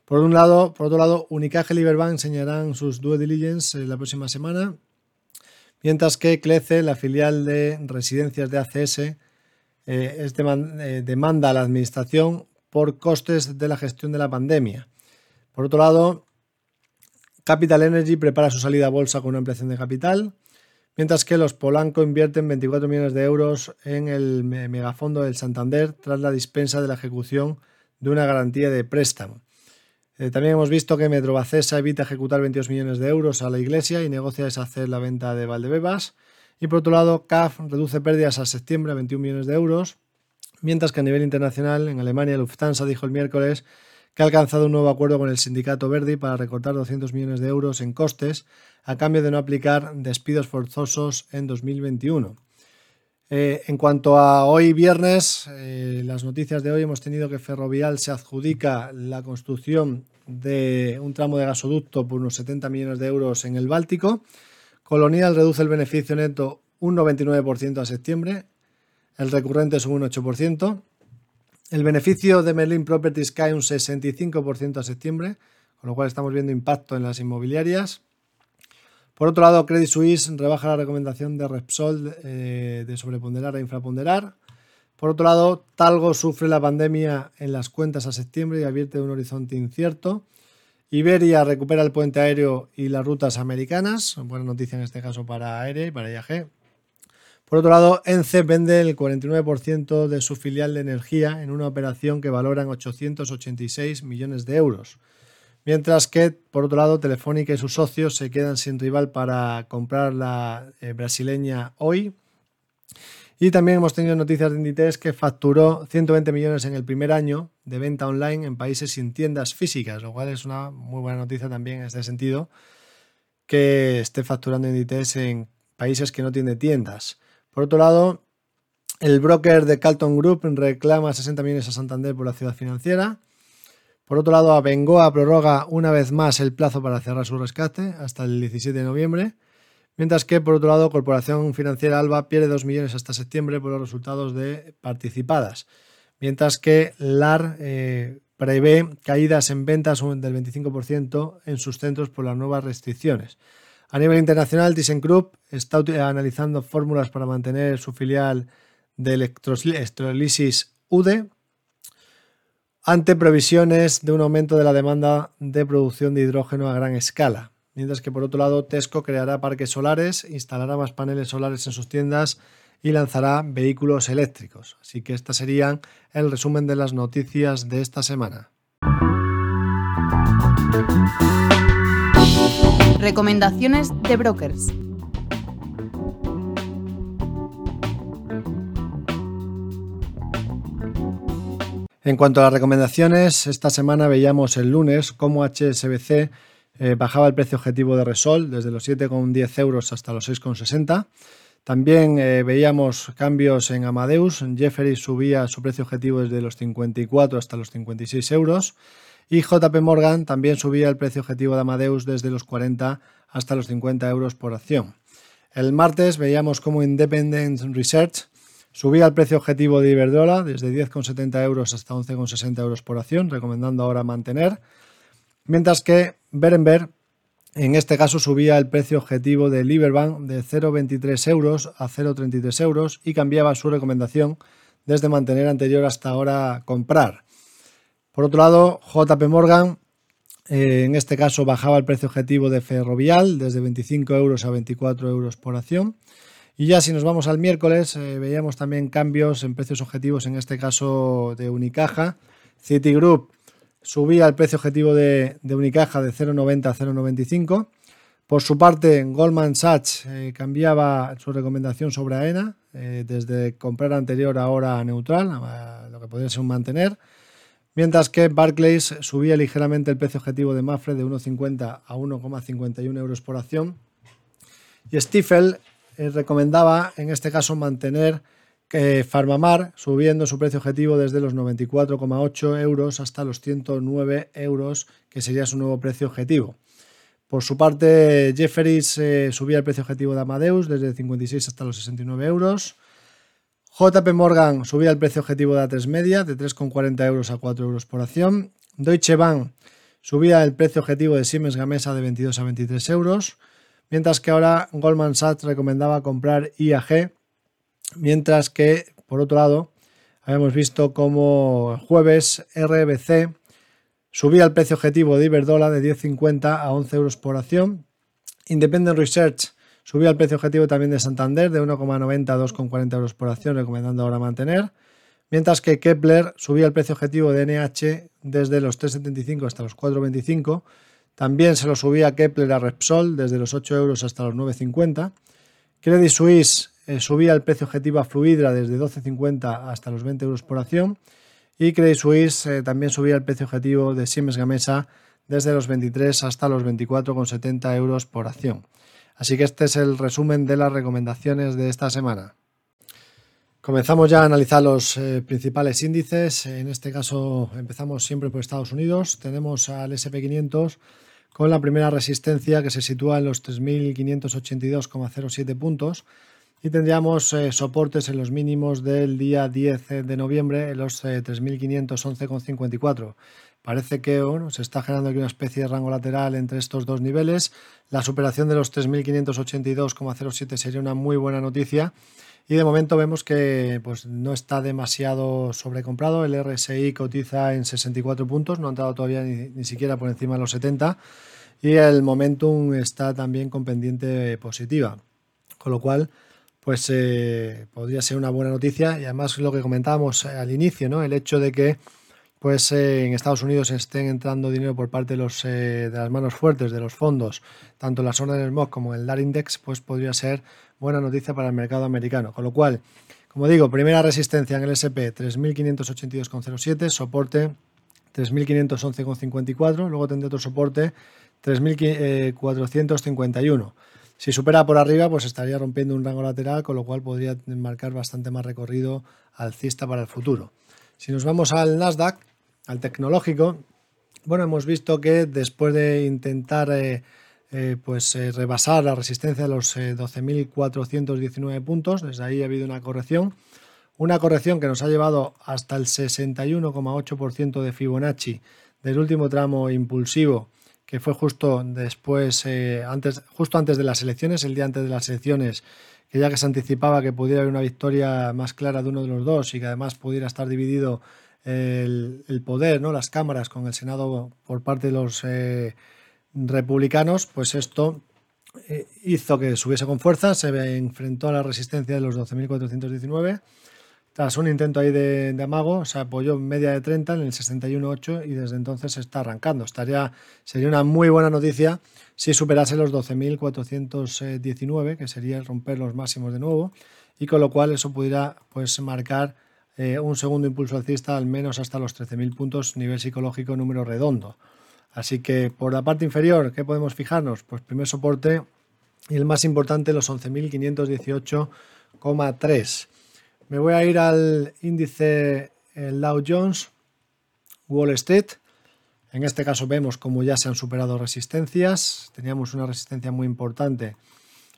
Speaker 1: Por, un lado, por otro lado, Unicaja y Liberbank enseñarán sus due diligence la próxima semana mientras que CLECE, la filial de residencias de ACS, eh, eh, demanda a la administración por costes de la gestión de la pandemia. Por otro lado, Capital Energy prepara su salida a bolsa con una ampliación de capital, mientras que los Polanco invierten 24 millones de euros en el megafondo del Santander tras la dispensa de la ejecución de una garantía de préstamo. Eh, también hemos visto que Metrobacesa evita ejecutar 22 millones de euros a la Iglesia y negocia deshacer la venta de Valdebebas. Y por otro lado, CAF reduce pérdidas a septiembre a 21 millones de euros, mientras que a nivel internacional, en Alemania, Lufthansa dijo el miércoles que ha alcanzado un nuevo acuerdo con el sindicato Verdi para recortar 200 millones de euros en costes a cambio de no aplicar despidos forzosos en 2021. Eh, en cuanto a hoy viernes, eh, las noticias de hoy hemos tenido que Ferrovial se adjudica la construcción de un tramo de gasoducto por unos 70 millones de euros en el Báltico. Colonial reduce el beneficio neto un 99% a septiembre, el recurrente es un 8%. El beneficio de Merlin Properties cae un 65% a septiembre, con lo cual estamos viendo impacto en las inmobiliarias. Por otro lado, Credit Suisse rebaja la recomendación de Repsol eh, de sobreponderar a infraponderar. Por otro lado, Talgo sufre la pandemia en las cuentas a septiembre y advierte un horizonte incierto. Iberia recupera el puente aéreo y las rutas americanas. Buena noticia en este caso para Aere y para IAG. Por otro lado, ENCE vende el 49% de su filial de energía en una operación que valora en 886 millones de euros. Mientras que, por otro lado, Telefónica y sus socios se quedan sin rival para comprar la eh, brasileña hoy. Y también hemos tenido noticias de Inditex que facturó 120 millones en el primer año de venta online en países sin tiendas físicas, lo cual es una muy buena noticia también en este sentido, que esté facturando Inditex en países que no tiene tiendas. Por otro lado, el broker de Calton Group reclama 60 millones a Santander por la ciudad financiera. Por otro lado, Abengoa prorroga una vez más el plazo para cerrar su rescate hasta el 17 de noviembre, mientras que, por otro lado, Corporación Financiera Alba pierde 2 millones hasta septiembre por los resultados de participadas, mientras que LAR eh, prevé caídas en ventas del 25% en sus centros por las nuevas restricciones. A nivel internacional, ThyssenKrupp está analizando fórmulas para mantener su filial de electrolisis UDE ante previsiones de un aumento de la demanda de producción de hidrógeno a gran escala. Mientras que por otro lado, Tesco creará parques solares, instalará más paneles solares en sus tiendas y lanzará vehículos eléctricos. Así que estas serían el resumen de las noticias de esta semana.
Speaker 3: Recomendaciones de brokers.
Speaker 1: En cuanto a las recomendaciones, esta semana veíamos el lunes cómo HSBC eh, bajaba el precio objetivo de Resol desde los 7,10 euros hasta los 6,60. También eh, veíamos cambios en Amadeus. Jefferies subía su precio objetivo desde los 54 hasta los 56 euros. Y JP Morgan también subía el precio objetivo de Amadeus desde los 40 hasta los 50 euros por acción. El martes veíamos cómo Independent Research Subía el precio objetivo de Iberdrola desde 10,70 euros hasta 11,60 euros por acción, recomendando ahora mantener. Mientras que Berenberg, en este caso, subía el precio objetivo de Liberbank de 0,23 euros a 0,33 euros y cambiaba su recomendación desde mantener anterior hasta ahora comprar. Por otro lado, JP Morgan, eh, en este caso, bajaba el precio objetivo de Ferrovial desde 25 euros a 24 euros por acción. Y ya si nos vamos al miércoles, eh, veíamos también cambios en precios objetivos, en este caso de Unicaja. Citigroup subía el precio objetivo de, Unicaja de 0,90 a 0,95. Por su parte, Goldman Sachs eh, cambiaba su recomendación sobre AENA, eh, desde comprar anterior a ahora neutral, a lo que podría ser un mantener. Mientras que Barclays subía ligeramente el precio objetivo de Mafre de 1,50 a 1,51 euros por acción. Y Stifel eh, recomendaba en este caso mantener Farmamar subiendo su precio objetivo desde los 94,8 euros hasta los 109 euros, que sería su nuevo precio objetivo. Por su parte, Jefferies eh, subía el precio objetivo de Amadeus desde 56 hasta los 69 euros. JP Morgan subía el precio objetivo de A3 Media de 3,40 euros a 4 euros por acción. Deutsche Bank subía el precio objetivo de Siemens Gamesa de 22 a 23 euros mientras que ahora Goldman Sachs recomendaba comprar IAG, mientras que, por otro lado, habíamos visto como jueves RBC subía el precio objetivo de Iberdrola de 10,50 a 11 euros por acción. Independent Research subía el precio objetivo también de Santander de 1,90 a 2,40 euros por acción, recomendando ahora mantener. mientras que Kepler subía el precio objetivo de NH desde los 3,75 hasta los 4,25. También se lo subía Kepler a Repsol desde los 8 euros hasta los 9,50. Credit Suisse eh, subía el precio objetivo a Fluidra desde 12,50 hasta los 20 euros por acción. Y Credit Suisse eh, también subía el precio objetivo de Siemens Gamesa desde los 23 hasta los 24,70 euros por acción. Así que este es el resumen de las recomendaciones de esta semana. Comenzamos ya a analizar los eh, principales índices. En este caso empezamos siempre por Estados Unidos. Tenemos al SP500 con la primera resistencia que se sitúa en los 3.582,07 puntos y tendríamos eh, soportes en los mínimos del día 10 de noviembre en los 3.511,54. Eh, Parece que se está generando aquí una especie de rango lateral entre estos dos niveles. La superación de los 3.582,07 sería una muy buena noticia y de momento vemos que pues, no está demasiado sobrecomprado. El RSI cotiza en 64 puntos, no ha entrado todavía ni, siquiera por encima de los 70. Y el momentum está también con pendiente positiva. Con lo cual, pues eh, podría ser una buena noticia. Y además lo que comentábamos al inicio, ¿no? El hecho de que pues eh, en Estados Unidos estén entrando dinero por parte de, los, eh, de las manos fuertes de los fondos, tanto la zona del smog como el DAR Index, pues podría ser buena noticia para el mercado americano. Con lo cual, como digo, primera resistencia en el SP 3.582,07, soporte 3.511,54, luego tendré otro soporte 3.451. Si supera por arriba, pues estaría rompiendo un rango lateral, con lo cual podría marcar bastante más recorrido alcista para el futuro. Si nos vamos al Nasdaq, al tecnológico, bueno, hemos visto que después de intentar eh, eh, pues, eh, rebasar la resistencia de los 12.419 puntos, desde ahí ha habido una corrección, una corrección que nos ha llevado hasta el 61,8% de Fibonacci del último tramo impulsivo que fue justo después, antes, justo antes de las elecciones, el día antes de las elecciones, que ya que se anticipaba que pudiera haber una victoria más clara de uno de los dos y que además pudiera estar dividido el, poder, ¿no? las cámaras con el Senado por parte de los eh, republicanos, pues esto eh, hizo que subiese con fuerza, se enfrentó a la resistencia de los 12.419. Tras un intento ahí de, amago, se apoyó media de 30 en el 61.8 y desde entonces se está arrancando. Estaría, sería una muy buena noticia si superase los 12.419, que sería romper los máximos de nuevo, y con lo cual eso pudiera pues, marcar eh, un segundo impulso alcista al menos hasta los 13.000 puntos, nivel psicológico número redondo. Así que por la parte inferior, ¿qué podemos fijarnos? Pues primer soporte y el más importante, los 11.518,3. Me voy a ir al índice Dow Jones, Wall Street. En este caso vemos como ya se han superado resistencias. Teníamos una resistencia muy importante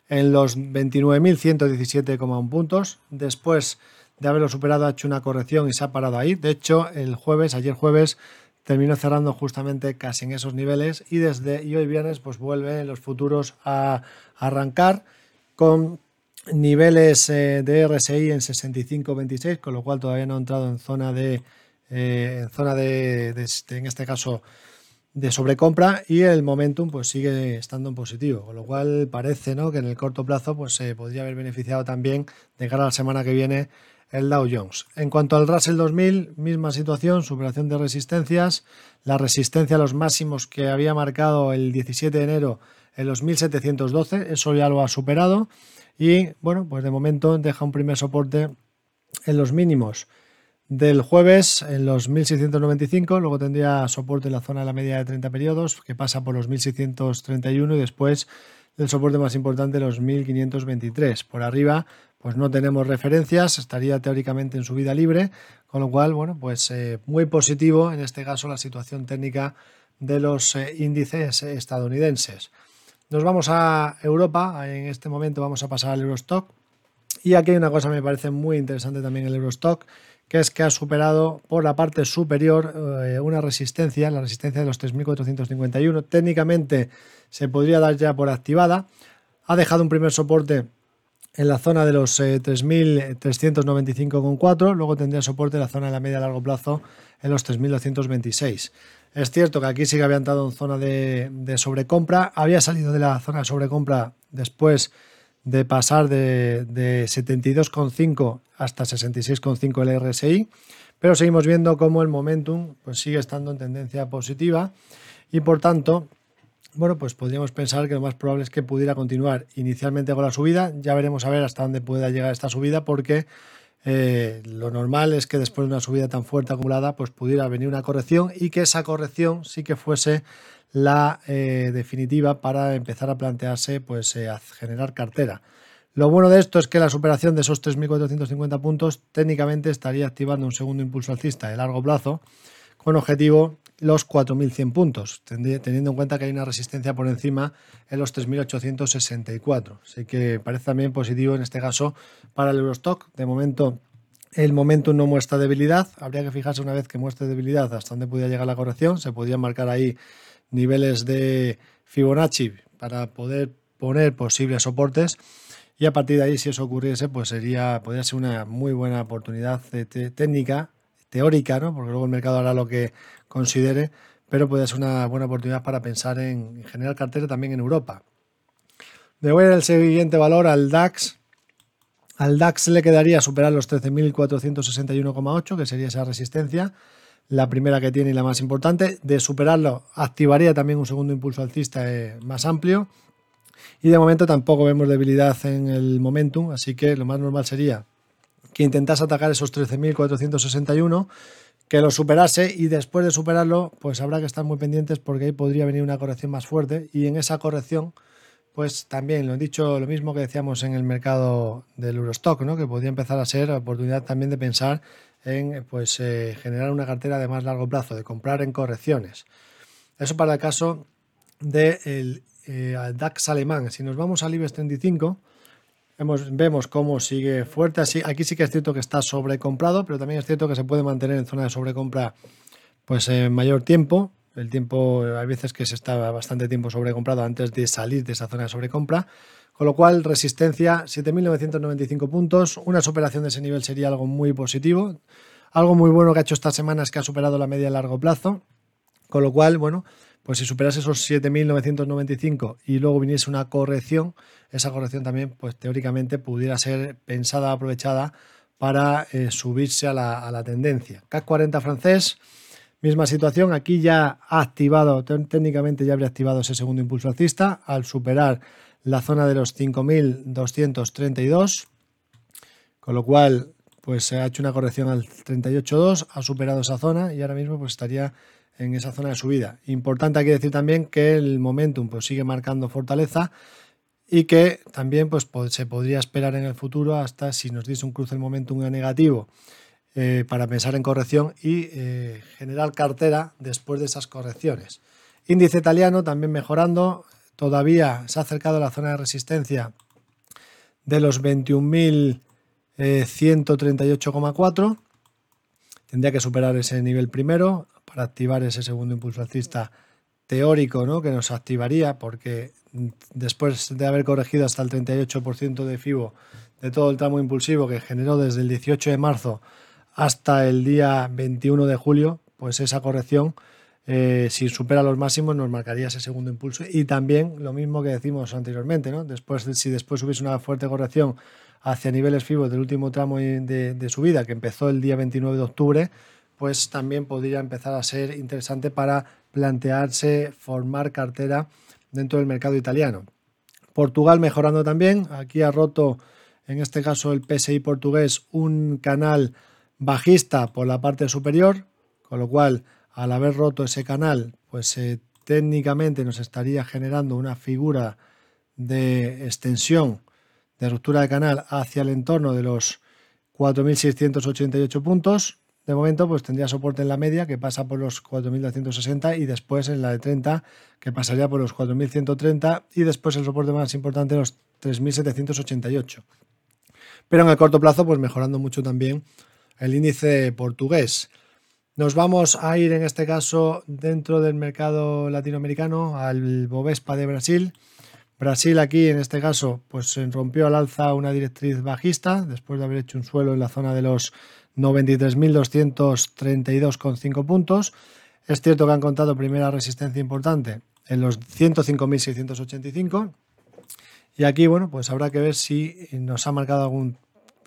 Speaker 1: en los 29.117,1 puntos. Después de haberlo superado ha hecho una corrección y se ha parado ahí. De hecho, el jueves, ayer jueves, terminó cerrando justamente casi en esos niveles y desde y hoy viernes pues vuelve los futuros a arrancar con niveles eh, de RSI en 65.26, con lo cual todavía no ha entrado en zona de, eh, en zona de, este, en este caso de sobrecompra y el momentum pues sigue estando en positivo, con lo cual parece ¿no? que en el corto plazo pues se podría haber beneficiado también de cara a la semana que viene el Dow Jones. En cuanto al Russell 2000, misma situación, superación de resistencias, la resistencia a los máximos que había marcado el 17 de enero en los 1712, eso ya lo ha superado y bueno, pues de momento deja un primer soporte en los mínimos del jueves en los 1695, luego tendría soporte en la zona de la media de 30 periodos que pasa por los 1631 y después el soporte más importante los 1523. Por arriba pues no tenemos referencias, estaría teóricamente en subida libre, con lo cual, bueno, pues eh, muy positivo en este caso la situación técnica de los eh, índices estadounidenses. Nos vamos a Europa, en este momento vamos a pasar al Eurostock y aquí hay una cosa que me parece muy interesante también el Eurostock, que es que ha superado por la parte superior eh, una resistencia, la resistencia de los 3.451. Técnicamente se podría dar ya por activada. Ha dejado un primer soporte en la zona de los 3.395,4, eh, luego tendría soporte en la zona de la media a largo plazo en los 3.226. Es cierto que aquí sí que había entrado en zona de, sobrecompra, había salido de la zona de sobrecompra después de pasar de, de 72,5 hasta 66,5 el RSI, pero seguimos viendo cómo el momentum pues, sigue estando en tendencia positiva y por tanto, bueno, pues podríamos pensar que lo más probable es que pudiera continuar inicialmente con la subida. Ya veremos a ver hasta dónde pueda llegar esta subida porque eh, lo normal es que después de una subida tan fuerte acumulada, pues pudiera venir una corrección y que esa corrección sí que fuese la eh, definitiva para empezar a plantearse, pues eh, a generar cartera. Lo bueno de esto es que la superación de esos 3.450 puntos técnicamente estaría activando un segundo impulso alcista de largo plazo con objetivo los 4.100 puntos, teniendo en cuenta que hay una resistencia por encima en los 3.864. Así que parece también positivo en este caso para el Eurostock. De momento el momento no muestra debilidad. Habría que fijarse una vez que muestre debilidad hasta dónde podría llegar la corrección. Se podrían marcar ahí niveles de Fibonacci para poder poner posibles soportes. Y a partir de ahí, si eso ocurriese, pues sería, podría ser una muy buena oportunidad técnica, teórica, ¿no? porque luego el mercado hará lo que considere, pero puede ser una buena oportunidad para pensar en generar cartera también en Europa. De voy el siguiente valor al DAX. Al DAX le quedaría superar los 13.461,8, que sería esa resistencia, la primera que tiene y la más importante. De superarlo, activaría también un segundo impulso alcista eh, más amplio. Y de momento tampoco vemos debilidad en el momentum, así que lo más normal sería que intentase atacar esos 13.461 que lo superase y después de superarlo, pues habrá que estar muy pendientes porque ahí podría venir una corrección más fuerte y en esa corrección, pues también lo he dicho lo mismo que decíamos en el mercado del Eurostock, ¿no? que podría empezar a ser oportunidad también de pensar en pues, eh, generar una cartera de más largo plazo, de comprar en correcciones. Eso para el caso del de eh, DAX alemán. Si nos vamos al IBEX 35, vemos cómo sigue fuerte. Así, aquí sí que es cierto que está sobrecomprado, pero también es cierto que se puede mantener en zona de sobrecompra pues en mayor tiempo. El tiempo, hay veces que se está bastante tiempo sobrecomprado antes de salir de esa zona de sobrecompra. Con lo cual, resistencia 7.995 puntos. Una superación de ese nivel sería algo muy positivo. Algo muy bueno que ha hecho esta semana es que ha superado la media a largo plazo. Con lo cual, bueno, pues si superase esos 7.995 y luego viniese una corrección, esa corrección también, pues teóricamente pudiera ser pensada, aprovechada para eh, subirse a la, tendencia. CAC 40 francés, misma situación, aquí ya ha activado, técnicamente ya habría activado ese segundo impulso alcista al superar la zona de los 5.232, con lo cual pues se ha hecho una corrección al 38.2, ha superado esa zona y ahora mismo pues estaría en esa zona de subida. Importante hay que decir también que el momentum pues, sigue marcando fortaleza y que también pues, se podría esperar en el futuro hasta si nos dice un cruce el momentum negativo eh, para pensar en corrección y eh, generar cartera después de esas correcciones. Índice italiano también mejorando, todavía se ha acercado a la zona de resistencia de los 21.138,4. Eh, Tendría que superar ese nivel primero, para activar ese segundo impulso alcista teórico ¿no? que nos activaría, porque después de haber corregido hasta el 38% de FIBO de todo el tramo impulsivo que generó desde el 18 de marzo hasta el día 21 de julio, pues esa corrección, eh, si supera los máximos, nos marcaría ese segundo impulso. Y también lo mismo que decimos anteriormente, ¿no? Después, si después hubiese una fuerte corrección hacia niveles FIBO del último tramo de, de subida que empezó el día 29 de octubre, pues también podría empezar a ser interesante para plantearse formar cartera dentro del mercado italiano. Portugal mejorando también, aquí ha roto en este caso el PSI portugués un canal bajista por la parte superior, con lo cual al haber roto ese canal, pues eh, técnicamente nos estaría generando una figura de extensión de ruptura de canal hacia el entorno de los 4.688 puntos, de momento, pues tendría soporte en la media que pasa por los 4.260 y después en la de 30 que pasaría por los 4.130 y después el soporte más importante los 3.788. Pero en el corto plazo, pues mejorando mucho también el índice portugués. Nos vamos a ir en este caso dentro del mercado latinoamericano al Bovespa de Brasil. Brasil aquí en este caso pues rompió al alza una directriz bajista después de haber hecho un suelo en la zona de los 93.232,5 puntos. Es cierto que han contado primera resistencia importante en los 105.685 Y aquí, bueno, pues habrá que ver si nos ha marcado algún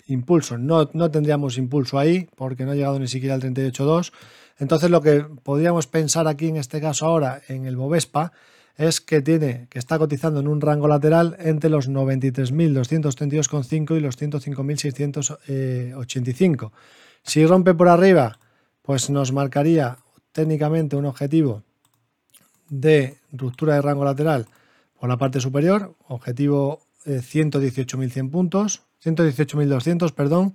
Speaker 1: impulso. No, no tendríamos impulso ahí porque no ha llegado ni siquiera al 38.2. Entonces lo que podríamos pensar aquí en este caso ahora en el Bovespa es que tiene que está cotizando en un rango lateral entre los 93.232,5 y los 105.685. Si rompe por arriba, pues nos marcaría técnicamente un objetivo de ruptura de rango lateral por la parte superior, objetivo 118.100 puntos, 118.200, perdón.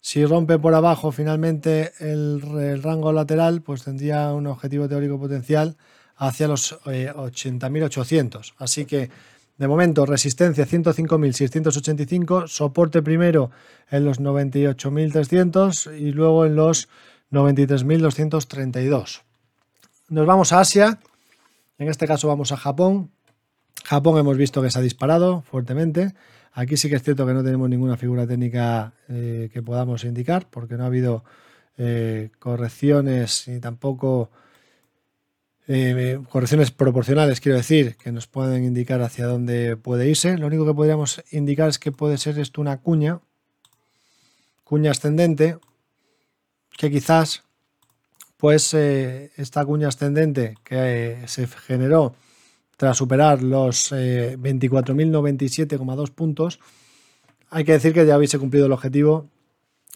Speaker 1: Si rompe por abajo finalmente el, el, rango lateral, pues tendría un objetivo teórico potencial hacia los 80.800. Eh, Así que, de momento, resistencia 105.685, soporte primero en los 98.300 y luego en los 93.232. Nos vamos a Asia, en este caso vamos a Japón. Japón hemos visto que se ha disparado fuertemente. Aquí sí que es cierto que no tenemos ninguna figura técnica eh, que podamos indicar, porque no ha habido eh, correcciones ni tampoco eh, correcciones proporcionales, quiero decir, que nos pueden indicar hacia dónde puede irse. Lo único que podríamos indicar es que puede ser esto una cuña, cuña ascendente, que quizás, pues, eh, esta cuña ascendente que eh, se generó tras superar los 24.097,2 puntos, hay que decir que ya hubiese cumplido el objetivo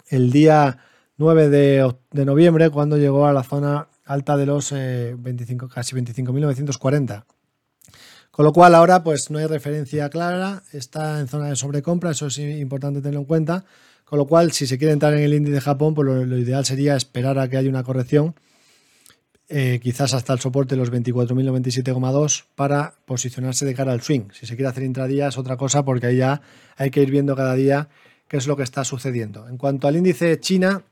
Speaker 1: el día 9 de, de noviembre, cuando llegó a la zona alta de los 25, eh, casi 25.940. Con lo cual ahora pues no hay referencia clara, está en zona de sobrecompra, eso es importante tenerlo en cuenta. Con lo cual, si se quiere entrar en el índice de Japón, pues lo, ideal sería esperar a que haya una corrección, eh, quizás hasta el soporte de los 24.097,2 para posicionarse de cara al swing. Si se quiere hacer intradía es otra cosa porque ahí ya hay que ir viendo cada día qué es lo que está sucediendo. En cuanto al índice China,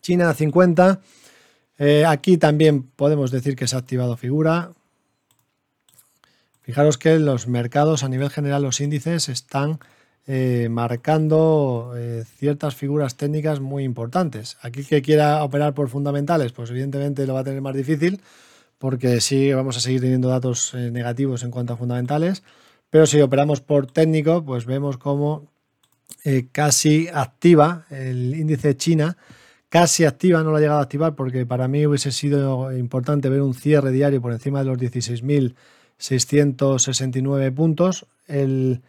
Speaker 1: China 50, eh, aquí también podemos decir que se ha activado figura. Fijaros que los mercados a nivel general, los índices están eh, marcando eh, ciertas figuras técnicas muy importantes. Aquí que quiera operar por fundamentales, pues evidentemente lo va a tener más difícil porque sí vamos a seguir teniendo datos negativos en cuanto a fundamentales, pero si operamos por técnico, pues vemos como casi activa el índice China casi activa, no lo ha llegado a activar porque para mí hubiese sido importante ver un cierre diario por encima de los 16.669 puntos. El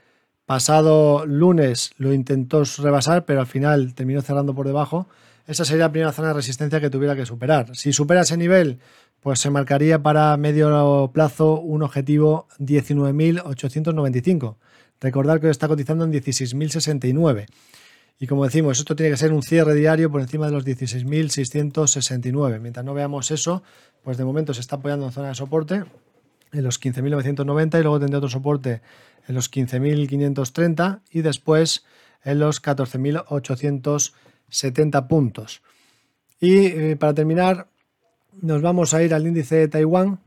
Speaker 1: pasado lunes lo intentó rebasar, pero al final terminó cerrando por debajo. Esa sería la primera zona de resistencia que tuviera que superar. Si supera ese nivel, pues se marcaría para medio plazo un objetivo 19.895. Recordar que está cotizando en 16.069. Y como decimos, esto tiene que ser un cierre diario por encima de los 16.669. Mientras no veamos eso, pues de momento se está apoyando en zona de soporte en los 15.990 y luego tendrá otro soporte en los 15.530 y después en los 14.870 puntos. Y eh, para terminar, nos vamos a ir al índice de Taiwán,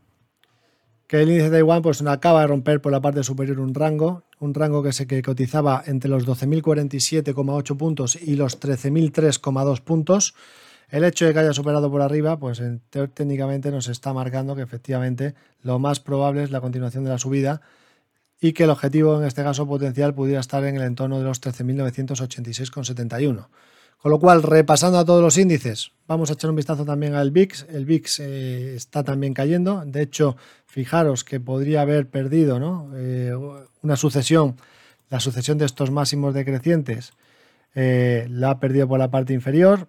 Speaker 1: que el índice de Taiwán pues, acaba de romper por la parte superior un rango, un rango que se que cotizaba entre los 12.047,8 puntos y los 13.003,2 puntos. El hecho de que haya superado por arriba, pues técnicamente nos está marcando que efectivamente lo más probable es la continuación de la subida y que el objetivo en este caso potencial pudiera estar en el entorno de los 13.986,71. Con lo cual, repasando a todos los índices, vamos a echar un vistazo también al VIX. El VIX eh, está también cayendo. De hecho, fijaros que podría haber perdido ¿no? Eh, una sucesión, la sucesión de estos máximos decrecientes, eh, la ha perdido por la parte inferior.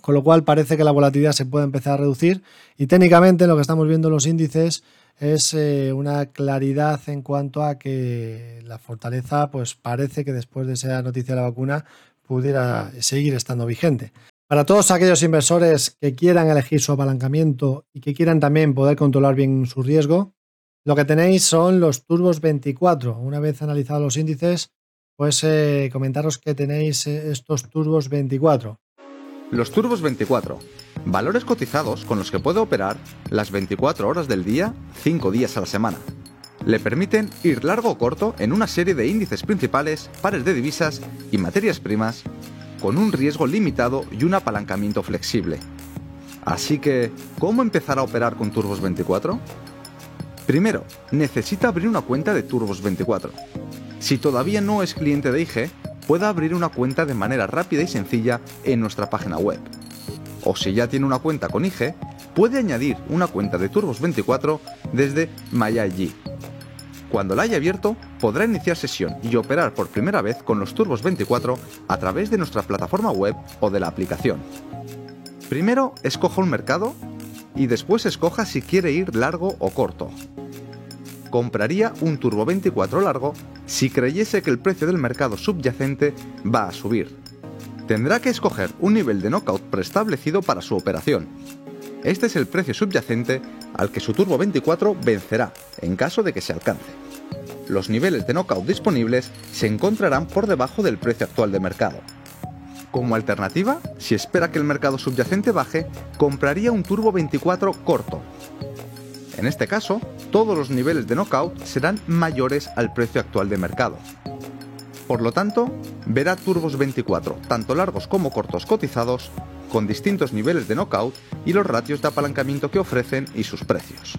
Speaker 1: Con lo cual parece que la volatilidad se puede empezar a reducir y técnicamente lo que estamos viendo en los índices es una claridad en cuanto a que la fortaleza pues parece que después de esa noticia de la vacuna pudiera seguir estando vigente. Para todos aquellos inversores que quieran elegir su apalancamiento y que quieran también poder controlar bien su riesgo, lo que tenéis son los turbos 24. Una vez analizados los índices, pues eh, comentaros que tenéis eh, estos turbos 24.
Speaker 4: Los turbos 24, valores cotizados con los que puede operar las 24 horas del día, 5 días a la semana le permiten ir largo o corto en una serie de índices principales, pares de divisas y materias primas, con un riesgo limitado y un apalancamiento flexible. Así que, ¿cómo empezar a operar con Turbos 24? Primero, necesita abrir una cuenta de Turbos 24. si todavía no es cliente de IG, pueda abrir una cuenta de manera rápida y sencilla en nuestra página web. O si ya tiene una cuenta con IG, puede añadir una cuenta de Turbos 24 desde MyIG. Cuando la haya abierto, podrá iniciar sesión y operar por primera vez con los Turbos 24 a través de nuestra plataforma web o de la aplicación. Primero escoja un mercado y después escoja si quiere ir largo o corto. Compraría un Turbo 24 largo si creyese que el precio del mercado subyacente va a subir. Tendrá que escoger un nivel de knockout preestablecido para su operación. Este es el precio subyacente al que su Turbo 24 vencerá en caso de que se alcance. Los niveles de knockout disponibles se encontrarán por debajo del precio actual de mercado. Como alternativa, si espera que el mercado subyacente baje, compraría un Turbo 24 corto. En este caso, todos los niveles de knockout serán mayores al precio actual de mercado. Por lo tanto, verá turbos 24, tanto largos como cortos cotizados, con distintos niveles de knockout y los ratios de apalancamiento que ofrecen y sus precios.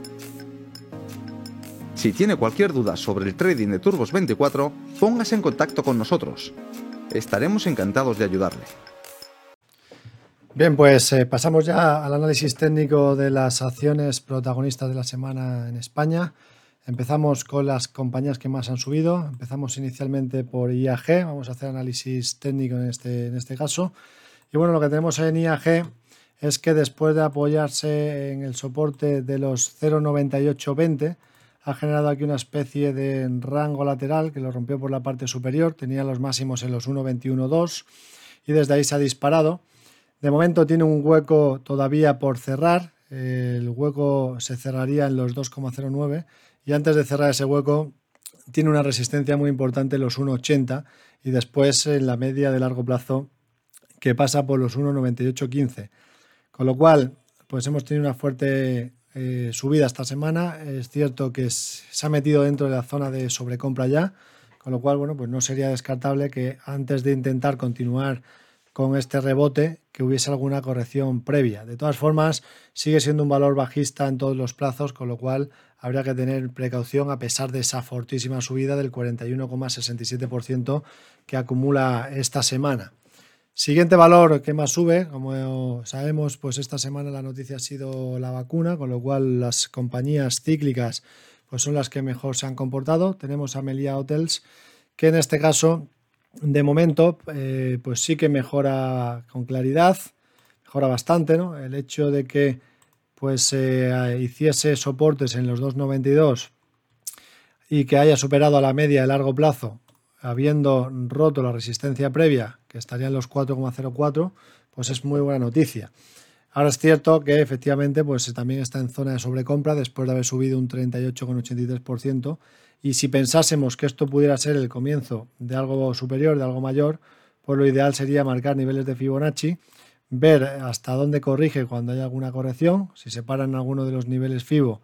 Speaker 4: Si tiene cualquier duda sobre el trading de Turbos 24, póngase en contacto con nosotros. Estaremos encantados de ayudarle.
Speaker 1: Bien, pues eh, pasamos ya al análisis técnico de las acciones protagonistas de la semana en España. Empezamos con las compañías que más han subido. Empezamos inicialmente por IAG. Vamos a hacer análisis técnico en este, en este caso. Y bueno, lo que tenemos en IAG es que después de apoyarse en el soporte de los 0,9820, ha generado aquí una especie de rango lateral que lo rompió por la parte superior, tenía los máximos en los 1.21.2 y desde ahí se ha disparado. De momento tiene un hueco todavía por cerrar, el hueco se cerraría en los 2,09 y antes de cerrar ese hueco tiene una resistencia muy importante en los 1,80 y después en la media de largo plazo que pasa por los 1,9815. Con lo cual, pues hemos tenido una fuerte eh, subida esta semana. Es cierto que se ha metido dentro de la zona de sobrecompra ya, con lo cual, bueno, pues no sería descartable que antes de intentar continuar con este rebote, que hubiese alguna corrección previa. De todas formas, sigue siendo un valor bajista en todos los plazos, con lo cual habría que tener precaución a pesar de esa fortísima subida del 41,67% que acumula esta semana. Siguiente valor que más sube, como sabemos, pues esta semana la noticia ha sido la vacuna, con lo cual las compañías cíclicas pues son las que mejor se han comportado. Tenemos a Melia Hotels, que en este caso, de momento, eh, pues sí que mejora con claridad, mejora bastante, ¿no? El hecho de que pues eh, hiciese soportes en los 2.92 y que haya superado a la media de largo plazo, habiendo roto la resistencia previa, que estaría en los 4,04, pues es muy buena noticia. Ahora es cierto que efectivamente pues también está en zona de sobrecompra después de haber subido un 38,83% y si pensásemos que esto pudiera ser el comienzo de algo superior, de algo mayor, pues lo ideal sería marcar niveles de Fibonacci ver hasta dónde corrige cuando hay alguna corrección, si se para en alguno de los niveles FIBO,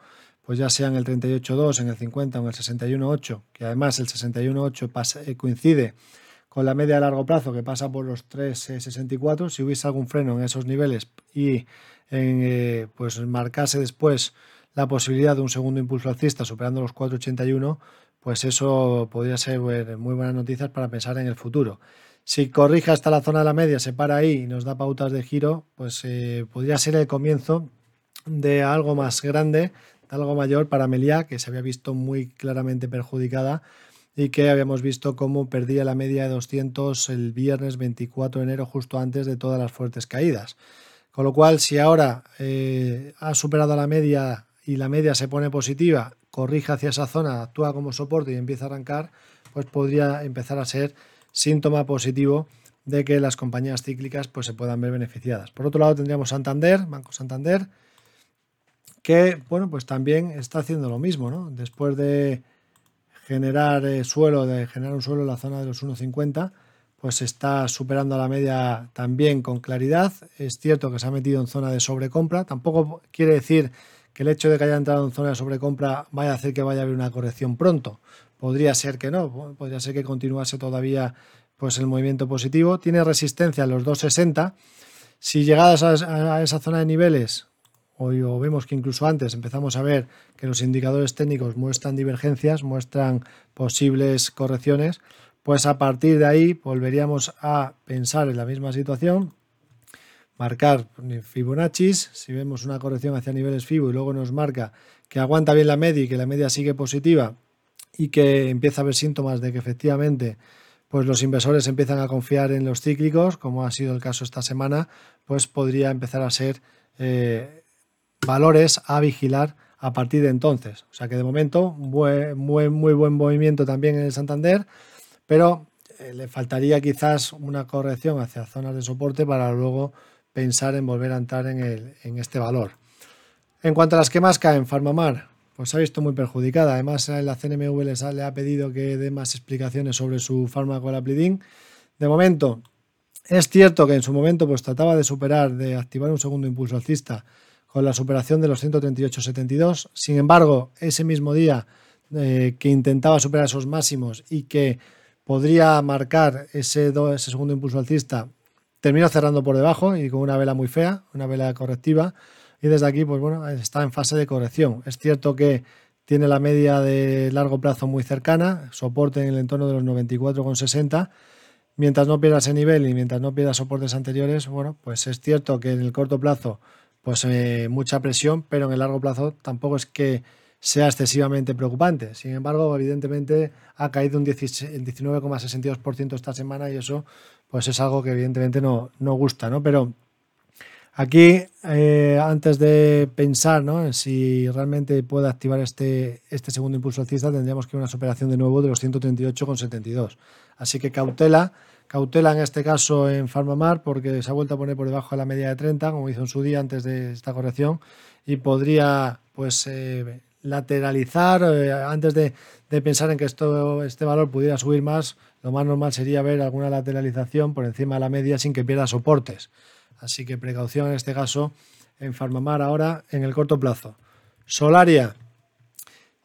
Speaker 1: pues ya sea en el 38.2, en el 50 o en el 61.8, que además el 61.8 eh, coincide con la media de largo plazo que pasa por los 3.64, si hubiese algún freno en esos niveles y en, eh, pues marcase después la posibilidad de un segundo impulso alcista superando los 4.81, pues eso podría ser muy buenas noticias para pensar en el futuro. Si corrige hasta la zona de la media, se para ahí y nos da pautas de giro, pues eh, podría ser el comienzo de algo más grande, de algo mayor para Melia, que se había visto muy claramente perjudicada y que habíamos visto cómo perdía la media de 200 el viernes 24 de enero, justo antes de todas las fuertes caídas. Con lo cual, si ahora eh, ha superado la media y la media se pone positiva, corrige hacia esa zona, actúa como soporte y empieza a arrancar, pues podría empezar a ser síntoma positivo de que las compañías cíclicas pues, se puedan ver beneficiadas. Por otro lado tendríamos Santander, Banco Santander, que bueno, pues también está haciendo lo mismo, ¿no? Después de generar eh, suelo, de generar un suelo en la zona de los 1,50, pues está superando la media también con claridad. Es cierto que se ha metido en zona de sobrecompra. Tampoco quiere decir que el hecho de que haya entrado en zona de sobrecompra vaya a hacer que vaya a haber una corrección pronto. Podría ser que no, podría ser que continuase todavía pues el movimiento positivo. Tiene resistencia a los 260. Si llegadas a, esa zona de niveles, hoy o vemos que incluso antes empezamos a ver que los indicadores técnicos muestran divergencias, muestran posibles correcciones, pues a partir de ahí volveríamos a pensar en la misma situación, marcar Fibonacci, si vemos una corrección hacia niveles Fibo y luego nos marca que aguanta bien la media y que la media sigue positiva, y que empieza a haber síntomas de que efectivamente pues los inversores empiezan a confiar en los cíclicos, como ha sido el caso esta semana, pues podría empezar a ser eh, valores a vigilar a partir de entonces. O sea que de momento muy, muy, buen movimiento también en el Santander, pero eh, le faltaría quizás una corrección hacia zonas de soporte para luego pensar en volver a entrar en, el, en este valor. En cuanto a las que más caen, Farmamar, pues se ha visto muy perjudicada. Además, la CNMV le ha pedido que dé más explicaciones sobre su fármaco Laplidin. De momento, es cierto que en su momento pues, trataba de superar, de activar un segundo impulso alcista con la superación de los 138.72. Sin embargo, ese mismo día eh, que intentaba superar esos máximos y que podría marcar ese, segundo impulso alcista, terminó cerrando por debajo y con una vela muy fea, una vela correctiva y desde aquí, pues bueno, está en fase de corrección. Es cierto que tiene la media de largo plazo muy cercana, soporte en el entorno de los 94,60. Mientras no pierda ese nivel y mientras no pierda soportes anteriores, bueno, pues es cierto que en el corto plazo, pues eh, mucha presión, pero en el largo plazo tampoco es que sea excesivamente preocupante. Sin embargo, evidentemente ha caído un 19,62% esta semana y eso pues es algo que evidentemente no, no gusta, ¿no? Pero Aquí, eh, antes de pensar en si realmente puede activar este, este segundo impulso alcista, tendríamos que una superación de nuevo de los 138,72. Así que cautela, cautela en este caso en Farmamar, porque se ha vuelto a poner por debajo de la media de 30, como hizo en su día antes de esta corrección, y podría pues eh, lateralizar eh, antes de, pensar en que esto, este valor pudiera subir más. Lo más normal sería ver alguna lateralización por encima de la media sin que pierda soportes. Así que precaución en este caso en Farmamar ahora en el corto plazo. Solaria,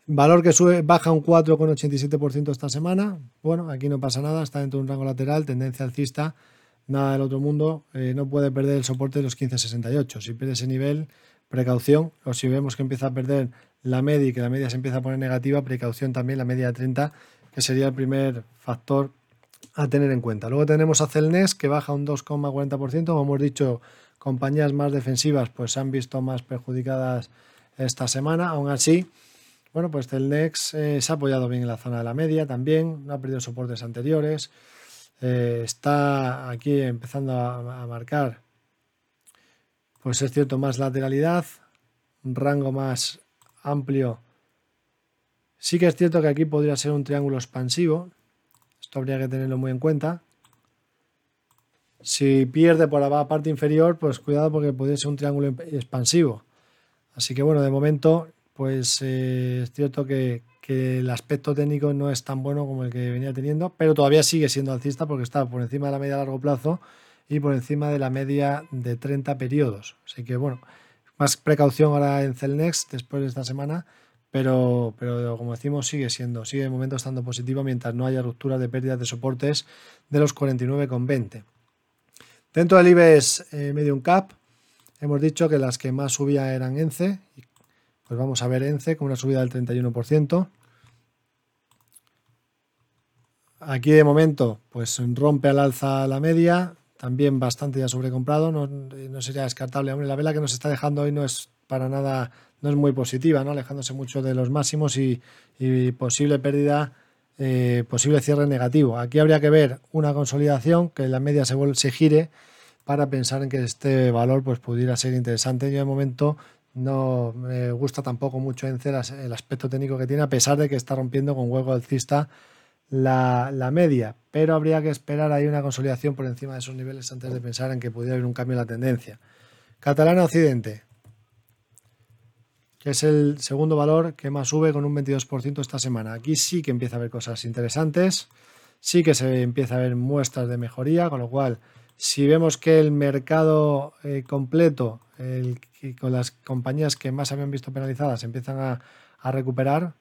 Speaker 1: valor que sube, baja un 4,87% esta semana. Bueno, aquí no pasa nada, está dentro de un rango lateral, tendencia alcista, nada del otro mundo. Eh, no puede perder el soporte de los 15,68. Si pierde ese nivel, precaución. O si vemos que empieza a perder la media y que la media se empieza a poner negativa, precaución también la media de 30, que sería el primer factor a tener en cuenta. Luego tenemos a Celnes que baja un 2,40%. Como hemos dicho, compañías más defensivas pues se han visto más perjudicadas esta semana. Aún así, bueno, pues Celnex eh, se ha apoyado bien en la zona de la media también, no ha perdido soportes anteriores. Eh, está aquí empezando a, a, marcar, pues es cierto, más lateralidad, un rango más amplio. Sí que es cierto que aquí podría ser un triángulo expansivo, esto habría que tenerlo muy en cuenta. Si pierde por la parte inferior, pues cuidado porque podría ser un triángulo expansivo. Así que bueno, de momento, pues eh, es cierto que, el aspecto técnico no es tan bueno como el que venía teniendo, pero todavía sigue siendo alcista porque está por encima de la media a largo plazo y por encima de la media de 30 periodos. Así que bueno, más precaución ahora en Celnex después de esta semana pero, pero como decimos, sigue siendo, sigue de momento estando positivo mientras no haya ruptura de pérdidas de soportes de los 49,20. Dentro del IBEX eh, Medium Cap, hemos dicho que las que más subían eran ENCE, pues vamos a ver ENCE con una subida del 31%. Aquí de momento, pues rompe al alza la media, también bastante ya sobrecomprado, no, no sería descartable. Hombre, la vela que nos está dejando hoy no es para nada no es muy positiva, ¿no? alejándose mucho de los máximos y, posible pérdida, eh, posible cierre negativo. Aquí habría que ver una consolidación, que la media se, gire para pensar en que este valor pues, pudiera ser interesante. Yo de momento no me gusta tampoco mucho en el aspecto técnico que tiene, a pesar de que está rompiendo con hueco alcista la, la, media, pero habría que esperar ahí una consolidación por encima de esos niveles antes de pensar en que pudiera haber un cambio en la tendencia. Catalana Occidente, que es el segundo valor que más sube con un 22% esta semana. Aquí sí que empieza a haber cosas interesantes, sí que se empieza a ver muestras de mejoría, con lo cual, si vemos que el mercado eh, completo, el, con las compañías que más habían visto penalizadas, empiezan a, recuperar,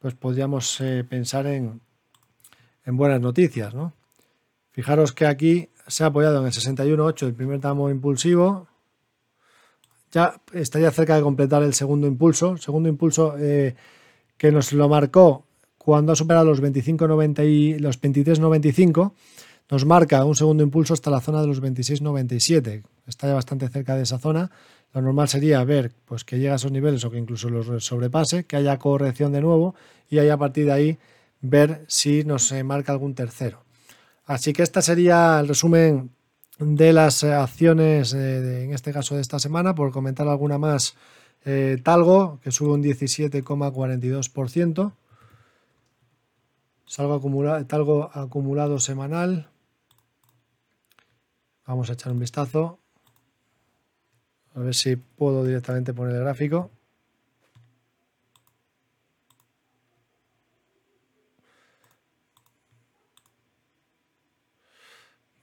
Speaker 1: pues podríamos eh, pensar en, en, buenas noticias. ¿no? Fijaros que aquí se ha apoyado en el 61.8 el primer tramo impulsivo, ya estaría cerca de completar el segundo impulso. Segundo impulso eh, que nos lo marcó cuando ha superado los 25.90 y los 23.95. Nos marca un segundo impulso hasta la zona de los 26.97. Está ya bastante cerca de esa zona. Lo normal sería ver pues, que llega a esos niveles o que incluso los sobrepase, que haya corrección de nuevo y ahí a partir de ahí ver si nos eh, marca algún tercero. Así que este sería el resumen de las eh, acciones, en este caso de esta semana, por comentar alguna más, eh, Talgo, que sube un 17,42%. Salgo talgo acumulado semanal. Vamos a echar un vistazo. A ver si puedo directamente poner el gráfico.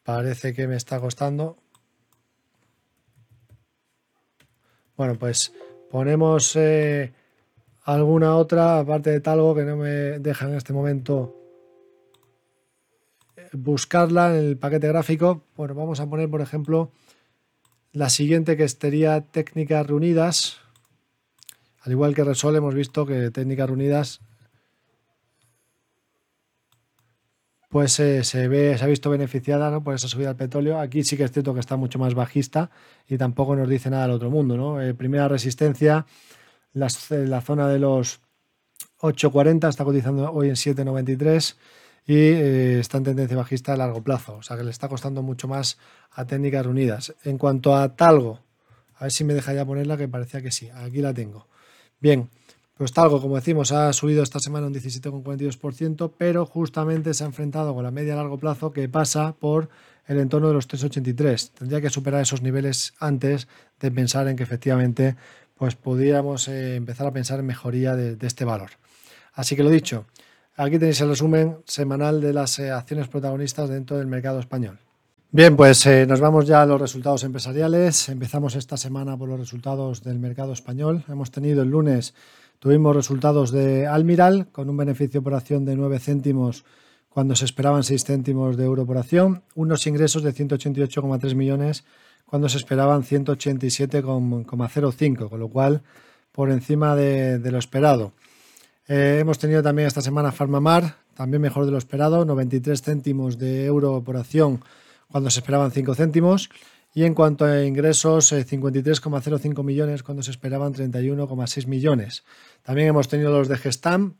Speaker 1: Parece que me está costando. Bueno, pues ponemos eh, alguna otra, aparte de talgo, que no me deja en este momento buscarla en el paquete gráfico. Bueno, vamos a poner, por ejemplo, la siguiente que sería técnicas reunidas. Al igual que Resol, hemos visto que técnicas reunidas pues se ve, se ha visto beneficiada ¿no? por esa subida del petróleo. Aquí sí que es cierto que está mucho más bajista y tampoco nos dice nada del otro mundo. ¿no? Eh, primera resistencia, la, zona de los 8.40 está cotizando hoy en 7.93 y eh, está en tendencia bajista a largo plazo. O sea que le está costando mucho más a técnicas reunidas. En cuanto a Talgo, a ver si me deja ya ponerla, que parecía que sí. Aquí la tengo. Bien. Pues Talgo, como decimos, ha subido esta semana un 17,42%, pero justamente se ha enfrentado con la media a largo plazo que pasa por el entorno de los 3,83. Tendría que superar esos niveles antes de pensar en que efectivamente pues pudiéramos eh, empezar a pensar en mejoría de, de, este valor. Así que lo dicho, aquí tenéis el resumen semanal de las eh, acciones protagonistas dentro del mercado español. Bien, pues eh, nos vamos ya a los resultados empresariales. Empezamos esta semana por los resultados del mercado español. Hemos tenido el lunes Tuvimos resultados de Almiral con un beneficio por acción de 9 céntimos cuando se esperaban 6 céntimos de euro por acción, unos ingresos de 188,3 millones cuando se esperaban 187,05, con lo cual por encima de, lo esperado. Eh, hemos tenido también esta semana Farmamar también mejor de lo esperado, 93 céntimos de euro por acción cuando se esperaban 5 céntimos. Y en cuanto a ingresos, 53,05 eh, millones cuando se esperaban 31,6 millones. También hemos tenido los de Gestam,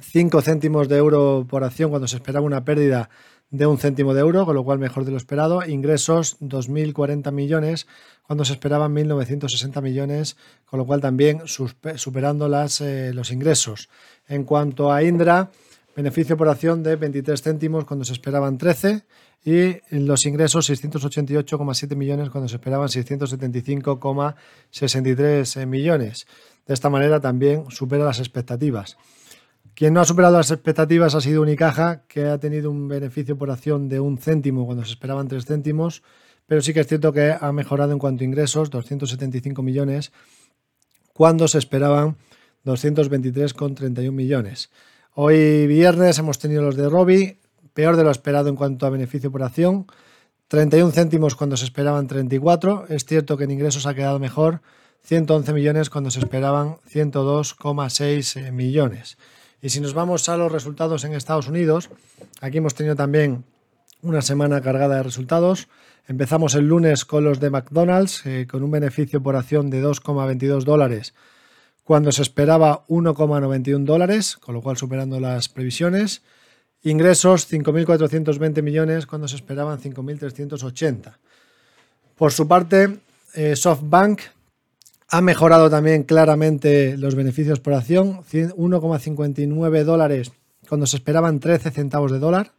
Speaker 1: 5 céntimos de euro por acción cuando se esperaba una pérdida de un céntimo de euro, con lo cual mejor de lo esperado. Ingresos 2.040 millones cuando se esperaban 1.960 millones, con lo cual también superando las, eh, los ingresos. En cuanto a Indra, beneficio por acción de 23 céntimos cuando se esperaban 13 y los ingresos 688,7 millones cuando se esperaban 675,63 millones. De esta manera también supera las expectativas. Quien no ha superado las expectativas ha sido Unicaja, que ha tenido un beneficio por acción de un céntimo cuando se esperaban tres céntimos, pero sí que es cierto que ha mejorado en cuanto a ingresos, 275 millones, cuando se esperaban 223,31 millones. Hoy viernes hemos tenido los de Robi, peor de lo esperado en cuanto a beneficio por acción, 31 céntimos cuando se esperaban 34. Es cierto que en ingresos ha quedado mejor, 111 millones cuando se esperaban 102,6 millones. Y si nos vamos a los resultados en Estados Unidos, aquí hemos tenido también una semana cargada de resultados. Empezamos el lunes con los de McDonald's, eh, con un beneficio por acción de 2,22 dólares, cuando se esperaba 1,91 dólares, con lo cual superando las previsiones. Ingresos 5.420 millones, cuando se esperaban 5.380. Por su parte, eh, SoftBank ha mejorado también claramente los beneficios por acción, 1,59 dólares cuando se esperaban 13 centavos de dólar.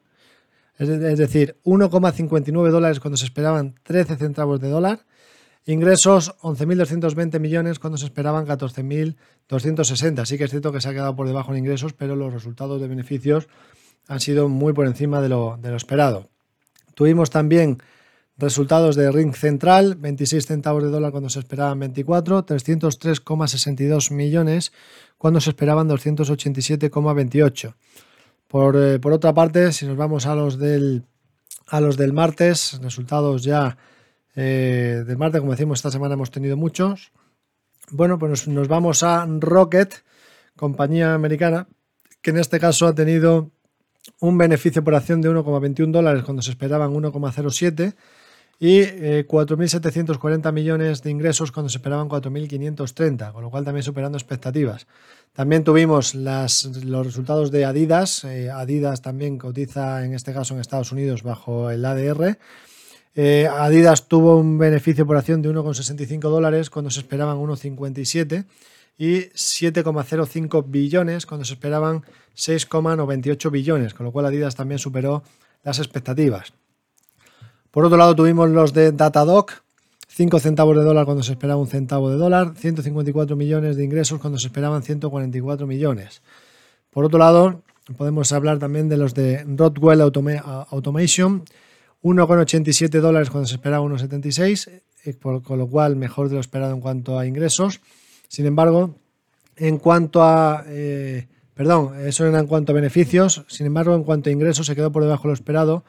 Speaker 1: Es decir, 1,59 dólares cuando se esperaban 13 centavos de dólar. Ingresos 11.220 millones cuando se esperaban 14.260. Sí que es cierto que se ha quedado por debajo en ingresos, pero los resultados de beneficios han sido muy por encima de lo esperado. Tuvimos también Resultados de Ring Central, 26 centavos de dólar cuando se esperaban 24, 303,62 millones cuando se esperaban 287,28. Por, eh, por, otra parte, si nos vamos a los del, a los del martes, resultados ya eh, del martes, como decimos, esta semana hemos tenido muchos. Bueno, pues nos vamos a Rocket, compañía americana, que en este caso ha tenido un beneficio por acción de 1,21 dólares cuando se esperaban 1,07 y 4.740 eh, millones de ingresos cuando se esperaban 4.530, con lo cual también superando expectativas. También tuvimos los resultados de Adidas. Eh, Adidas también cotiza en este caso en Estados Unidos bajo el ADR. Eh, Adidas tuvo un beneficio por acción de 1,65 dólares cuando se esperaban 1,57 y 7,05 billones cuando se esperaban 6,98 billones, con lo cual Adidas también superó las expectativas. Por otro lado, tuvimos los de Datadoc, 5 centavos de dólar cuando se esperaba un centavo de dólar, 154 millones de ingresos cuando se esperaban 144 millones. Por otro lado, podemos hablar también de los de Rodwell Automation, 1,87 dólares cuando se esperaba 1,76, eh, con lo cual mejor de lo esperado en cuanto a ingresos. Sin embargo, en cuanto a... Eh, perdón, eso era en cuanto a beneficios, sin embargo, en cuanto a ingresos se quedó por debajo de lo esperado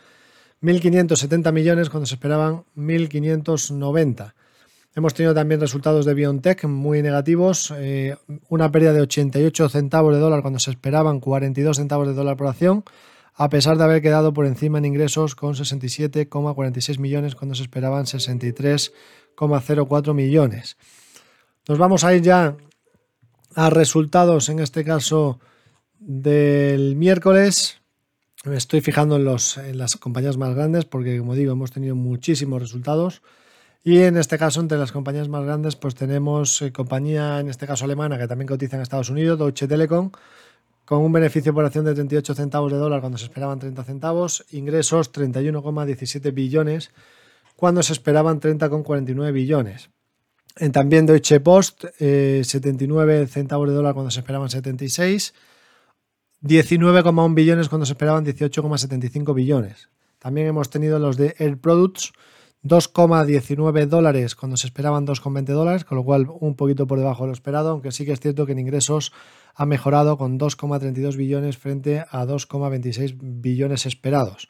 Speaker 1: 1.570 millones cuando se esperaban 1.590. Hemos tenido también resultados de BioNTech muy negativos, eh, una pérdida de 88 centavos de dólar cuando se esperaban 42 centavos de dólar por acción, a pesar de haber quedado por encima en ingresos con 67,46 millones cuando se esperaban 63,04 millones. Nos vamos a ir ya a resultados, en este caso del miércoles. Me estoy fijando en, los, en las compañías más grandes porque, como digo, hemos tenido muchísimos resultados. Y en este caso, entre las compañías más grandes, pues tenemos eh, compañía, en este caso alemana, que también cotiza en Estados Unidos, Deutsche Telekom, con un beneficio por acción de 38 centavos de dólar cuando se esperaban 30 centavos, ingresos 31,17 billones cuando se esperaban 30,49 billones. También Deutsche Post, 79 eh, centavos de dólar cuando se esperaban 76 19,1 billones cuando se esperaban 18,75 billones. También hemos tenido los de Air Products, 2,19 dólares cuando se esperaban 2,20 dólares, con lo cual un poquito por debajo de lo esperado, aunque sí que es cierto que en ingresos ha mejorado con 2,32 billones frente a 2,26 billones esperados.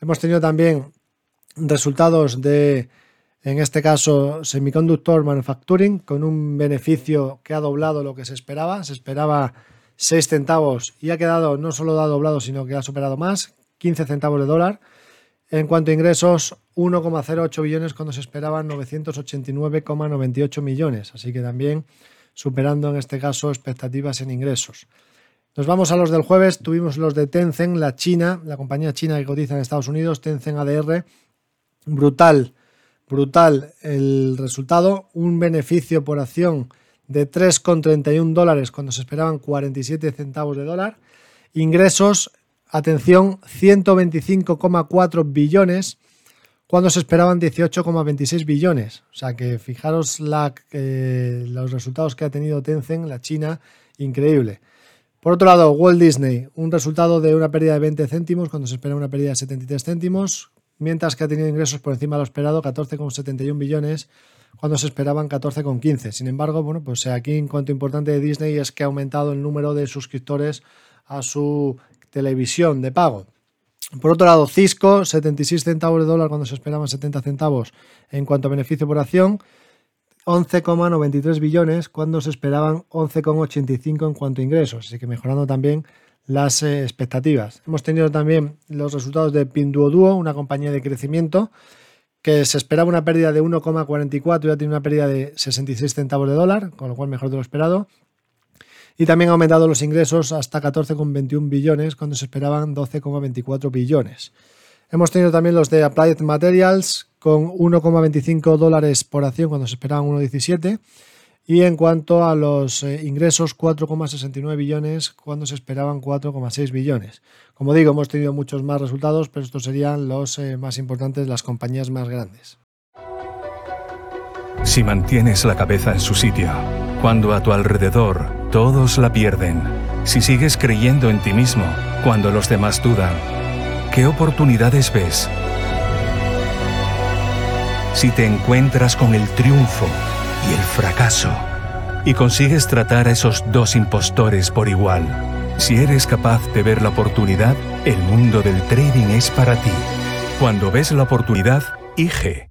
Speaker 1: Hemos tenido también resultados de, en este caso, Semiconductor Manufacturing, con un beneficio que ha doblado lo que se esperaba. Se esperaba 6 centavos y ha quedado, no solo ha doblado, sino que ha superado más, 15 centavos de dólar. En cuanto a ingresos, 1,08 billones cuando se esperaban 989,98 millones. Así que también superando en este caso expectativas en ingresos. Nos vamos a los del jueves. Tuvimos los de Tencent, la China, la compañía china que cotiza en Estados Unidos, Tencent ADR. Brutal, brutal el resultado. Un beneficio por acción de 3,31 dólares cuando se esperaban 47 centavos de dólar. Ingresos, atención, 125,4 billones cuando se esperaban 18,26 billones. O sea que fijaros la, los resultados que ha tenido Tencent, la China, increíble. Por otro lado, Walt Disney, un resultado de una pérdida de 20 céntimos cuando se espera una pérdida de 73 céntimos, mientras que ha tenido ingresos por encima de lo esperado, 14,71 billones cuando se esperaban 14,15. Sin embargo, bueno, pues aquí en cuanto importante de Disney es que ha aumentado el número de suscriptores a su televisión de pago. Por otro lado, Cisco, 76 centavos de dólar cuando se esperaban 70 centavos en cuanto a beneficio por acción, 11,93 billones cuando se esperaban 11,85 en cuanto a ingresos, así que mejorando también las eh, expectativas. Hemos tenido también los resultados de Pinduoduo, una compañía de crecimiento que se esperaba una pérdida de 1,44 y ya tiene una pérdida de 66 centavos de dólar, con lo cual mejor de lo esperado. Y también ha aumentado los ingresos hasta 14,21 billones cuando se esperaban 12,24 billones. Hemos tenido también los de Applied Materials con 1,25 dólares por acción cuando se esperaban 1,17 y en cuanto a los eh, ingresos, 4,69 billones cuando se esperaban 4,6 billones. Como digo, hemos tenido muchos más resultados, pero estos serían los eh, más importantes, las compañías más grandes.
Speaker 2: Si mantienes la cabeza en su sitio, cuando a tu alrededor todos la pierden, si sigues creyendo en ti mismo, cuando los demás dudan, ¿qué oportunidades ves? Si te encuentras con el triunfo, y el fracaso. Y consigues tratar a esos dos impostores por igual. Si eres capaz de ver la oportunidad, el mundo del trading es para ti. Cuando ves la oportunidad, IG.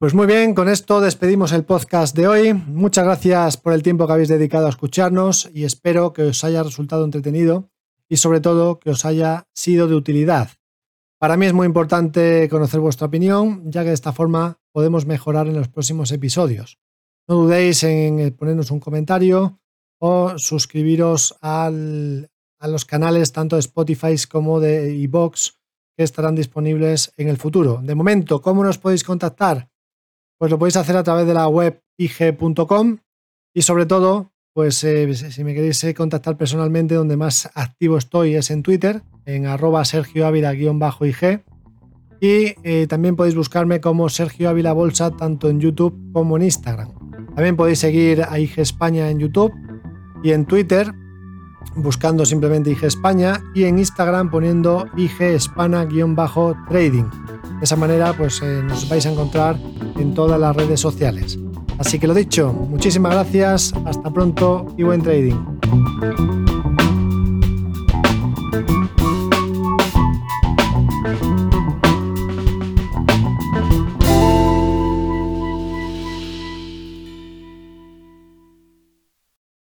Speaker 1: Pues muy bien, con esto despedimos el podcast de hoy. Muchas gracias por el tiempo que habéis dedicado a escucharnos y espero que os haya resultado entretenido y sobre todo que os haya sido de utilidad. Para mí es muy importante conocer vuestra opinión, ya que de esta forma podemos mejorar en los próximos episodios. No dudéis en ponernos un comentario o suscribiros a los canales tanto de Spotify como de iBox que estarán disponibles en el futuro. De momento, ¿cómo nos podéis contactar? Pues lo podéis hacer a través de la web ig.com y sobre todo, pues eh, si me queréis eh, contactar personalmente, donde más activo estoy es en Twitter, en arroba Sergio ig y eh, también podéis buscarme como Sergio Ávila Bolsa tanto en YouTube como en Instagram. También podéis seguir a IG España en YouTube y en Twitter buscando simplemente IG España y en Instagram poniendo IG Hispana-trading. De esa manera pues eh, nos vais a encontrar en todas las redes sociales. Así que lo dicho, muchísimas gracias, hasta pronto y buen trading.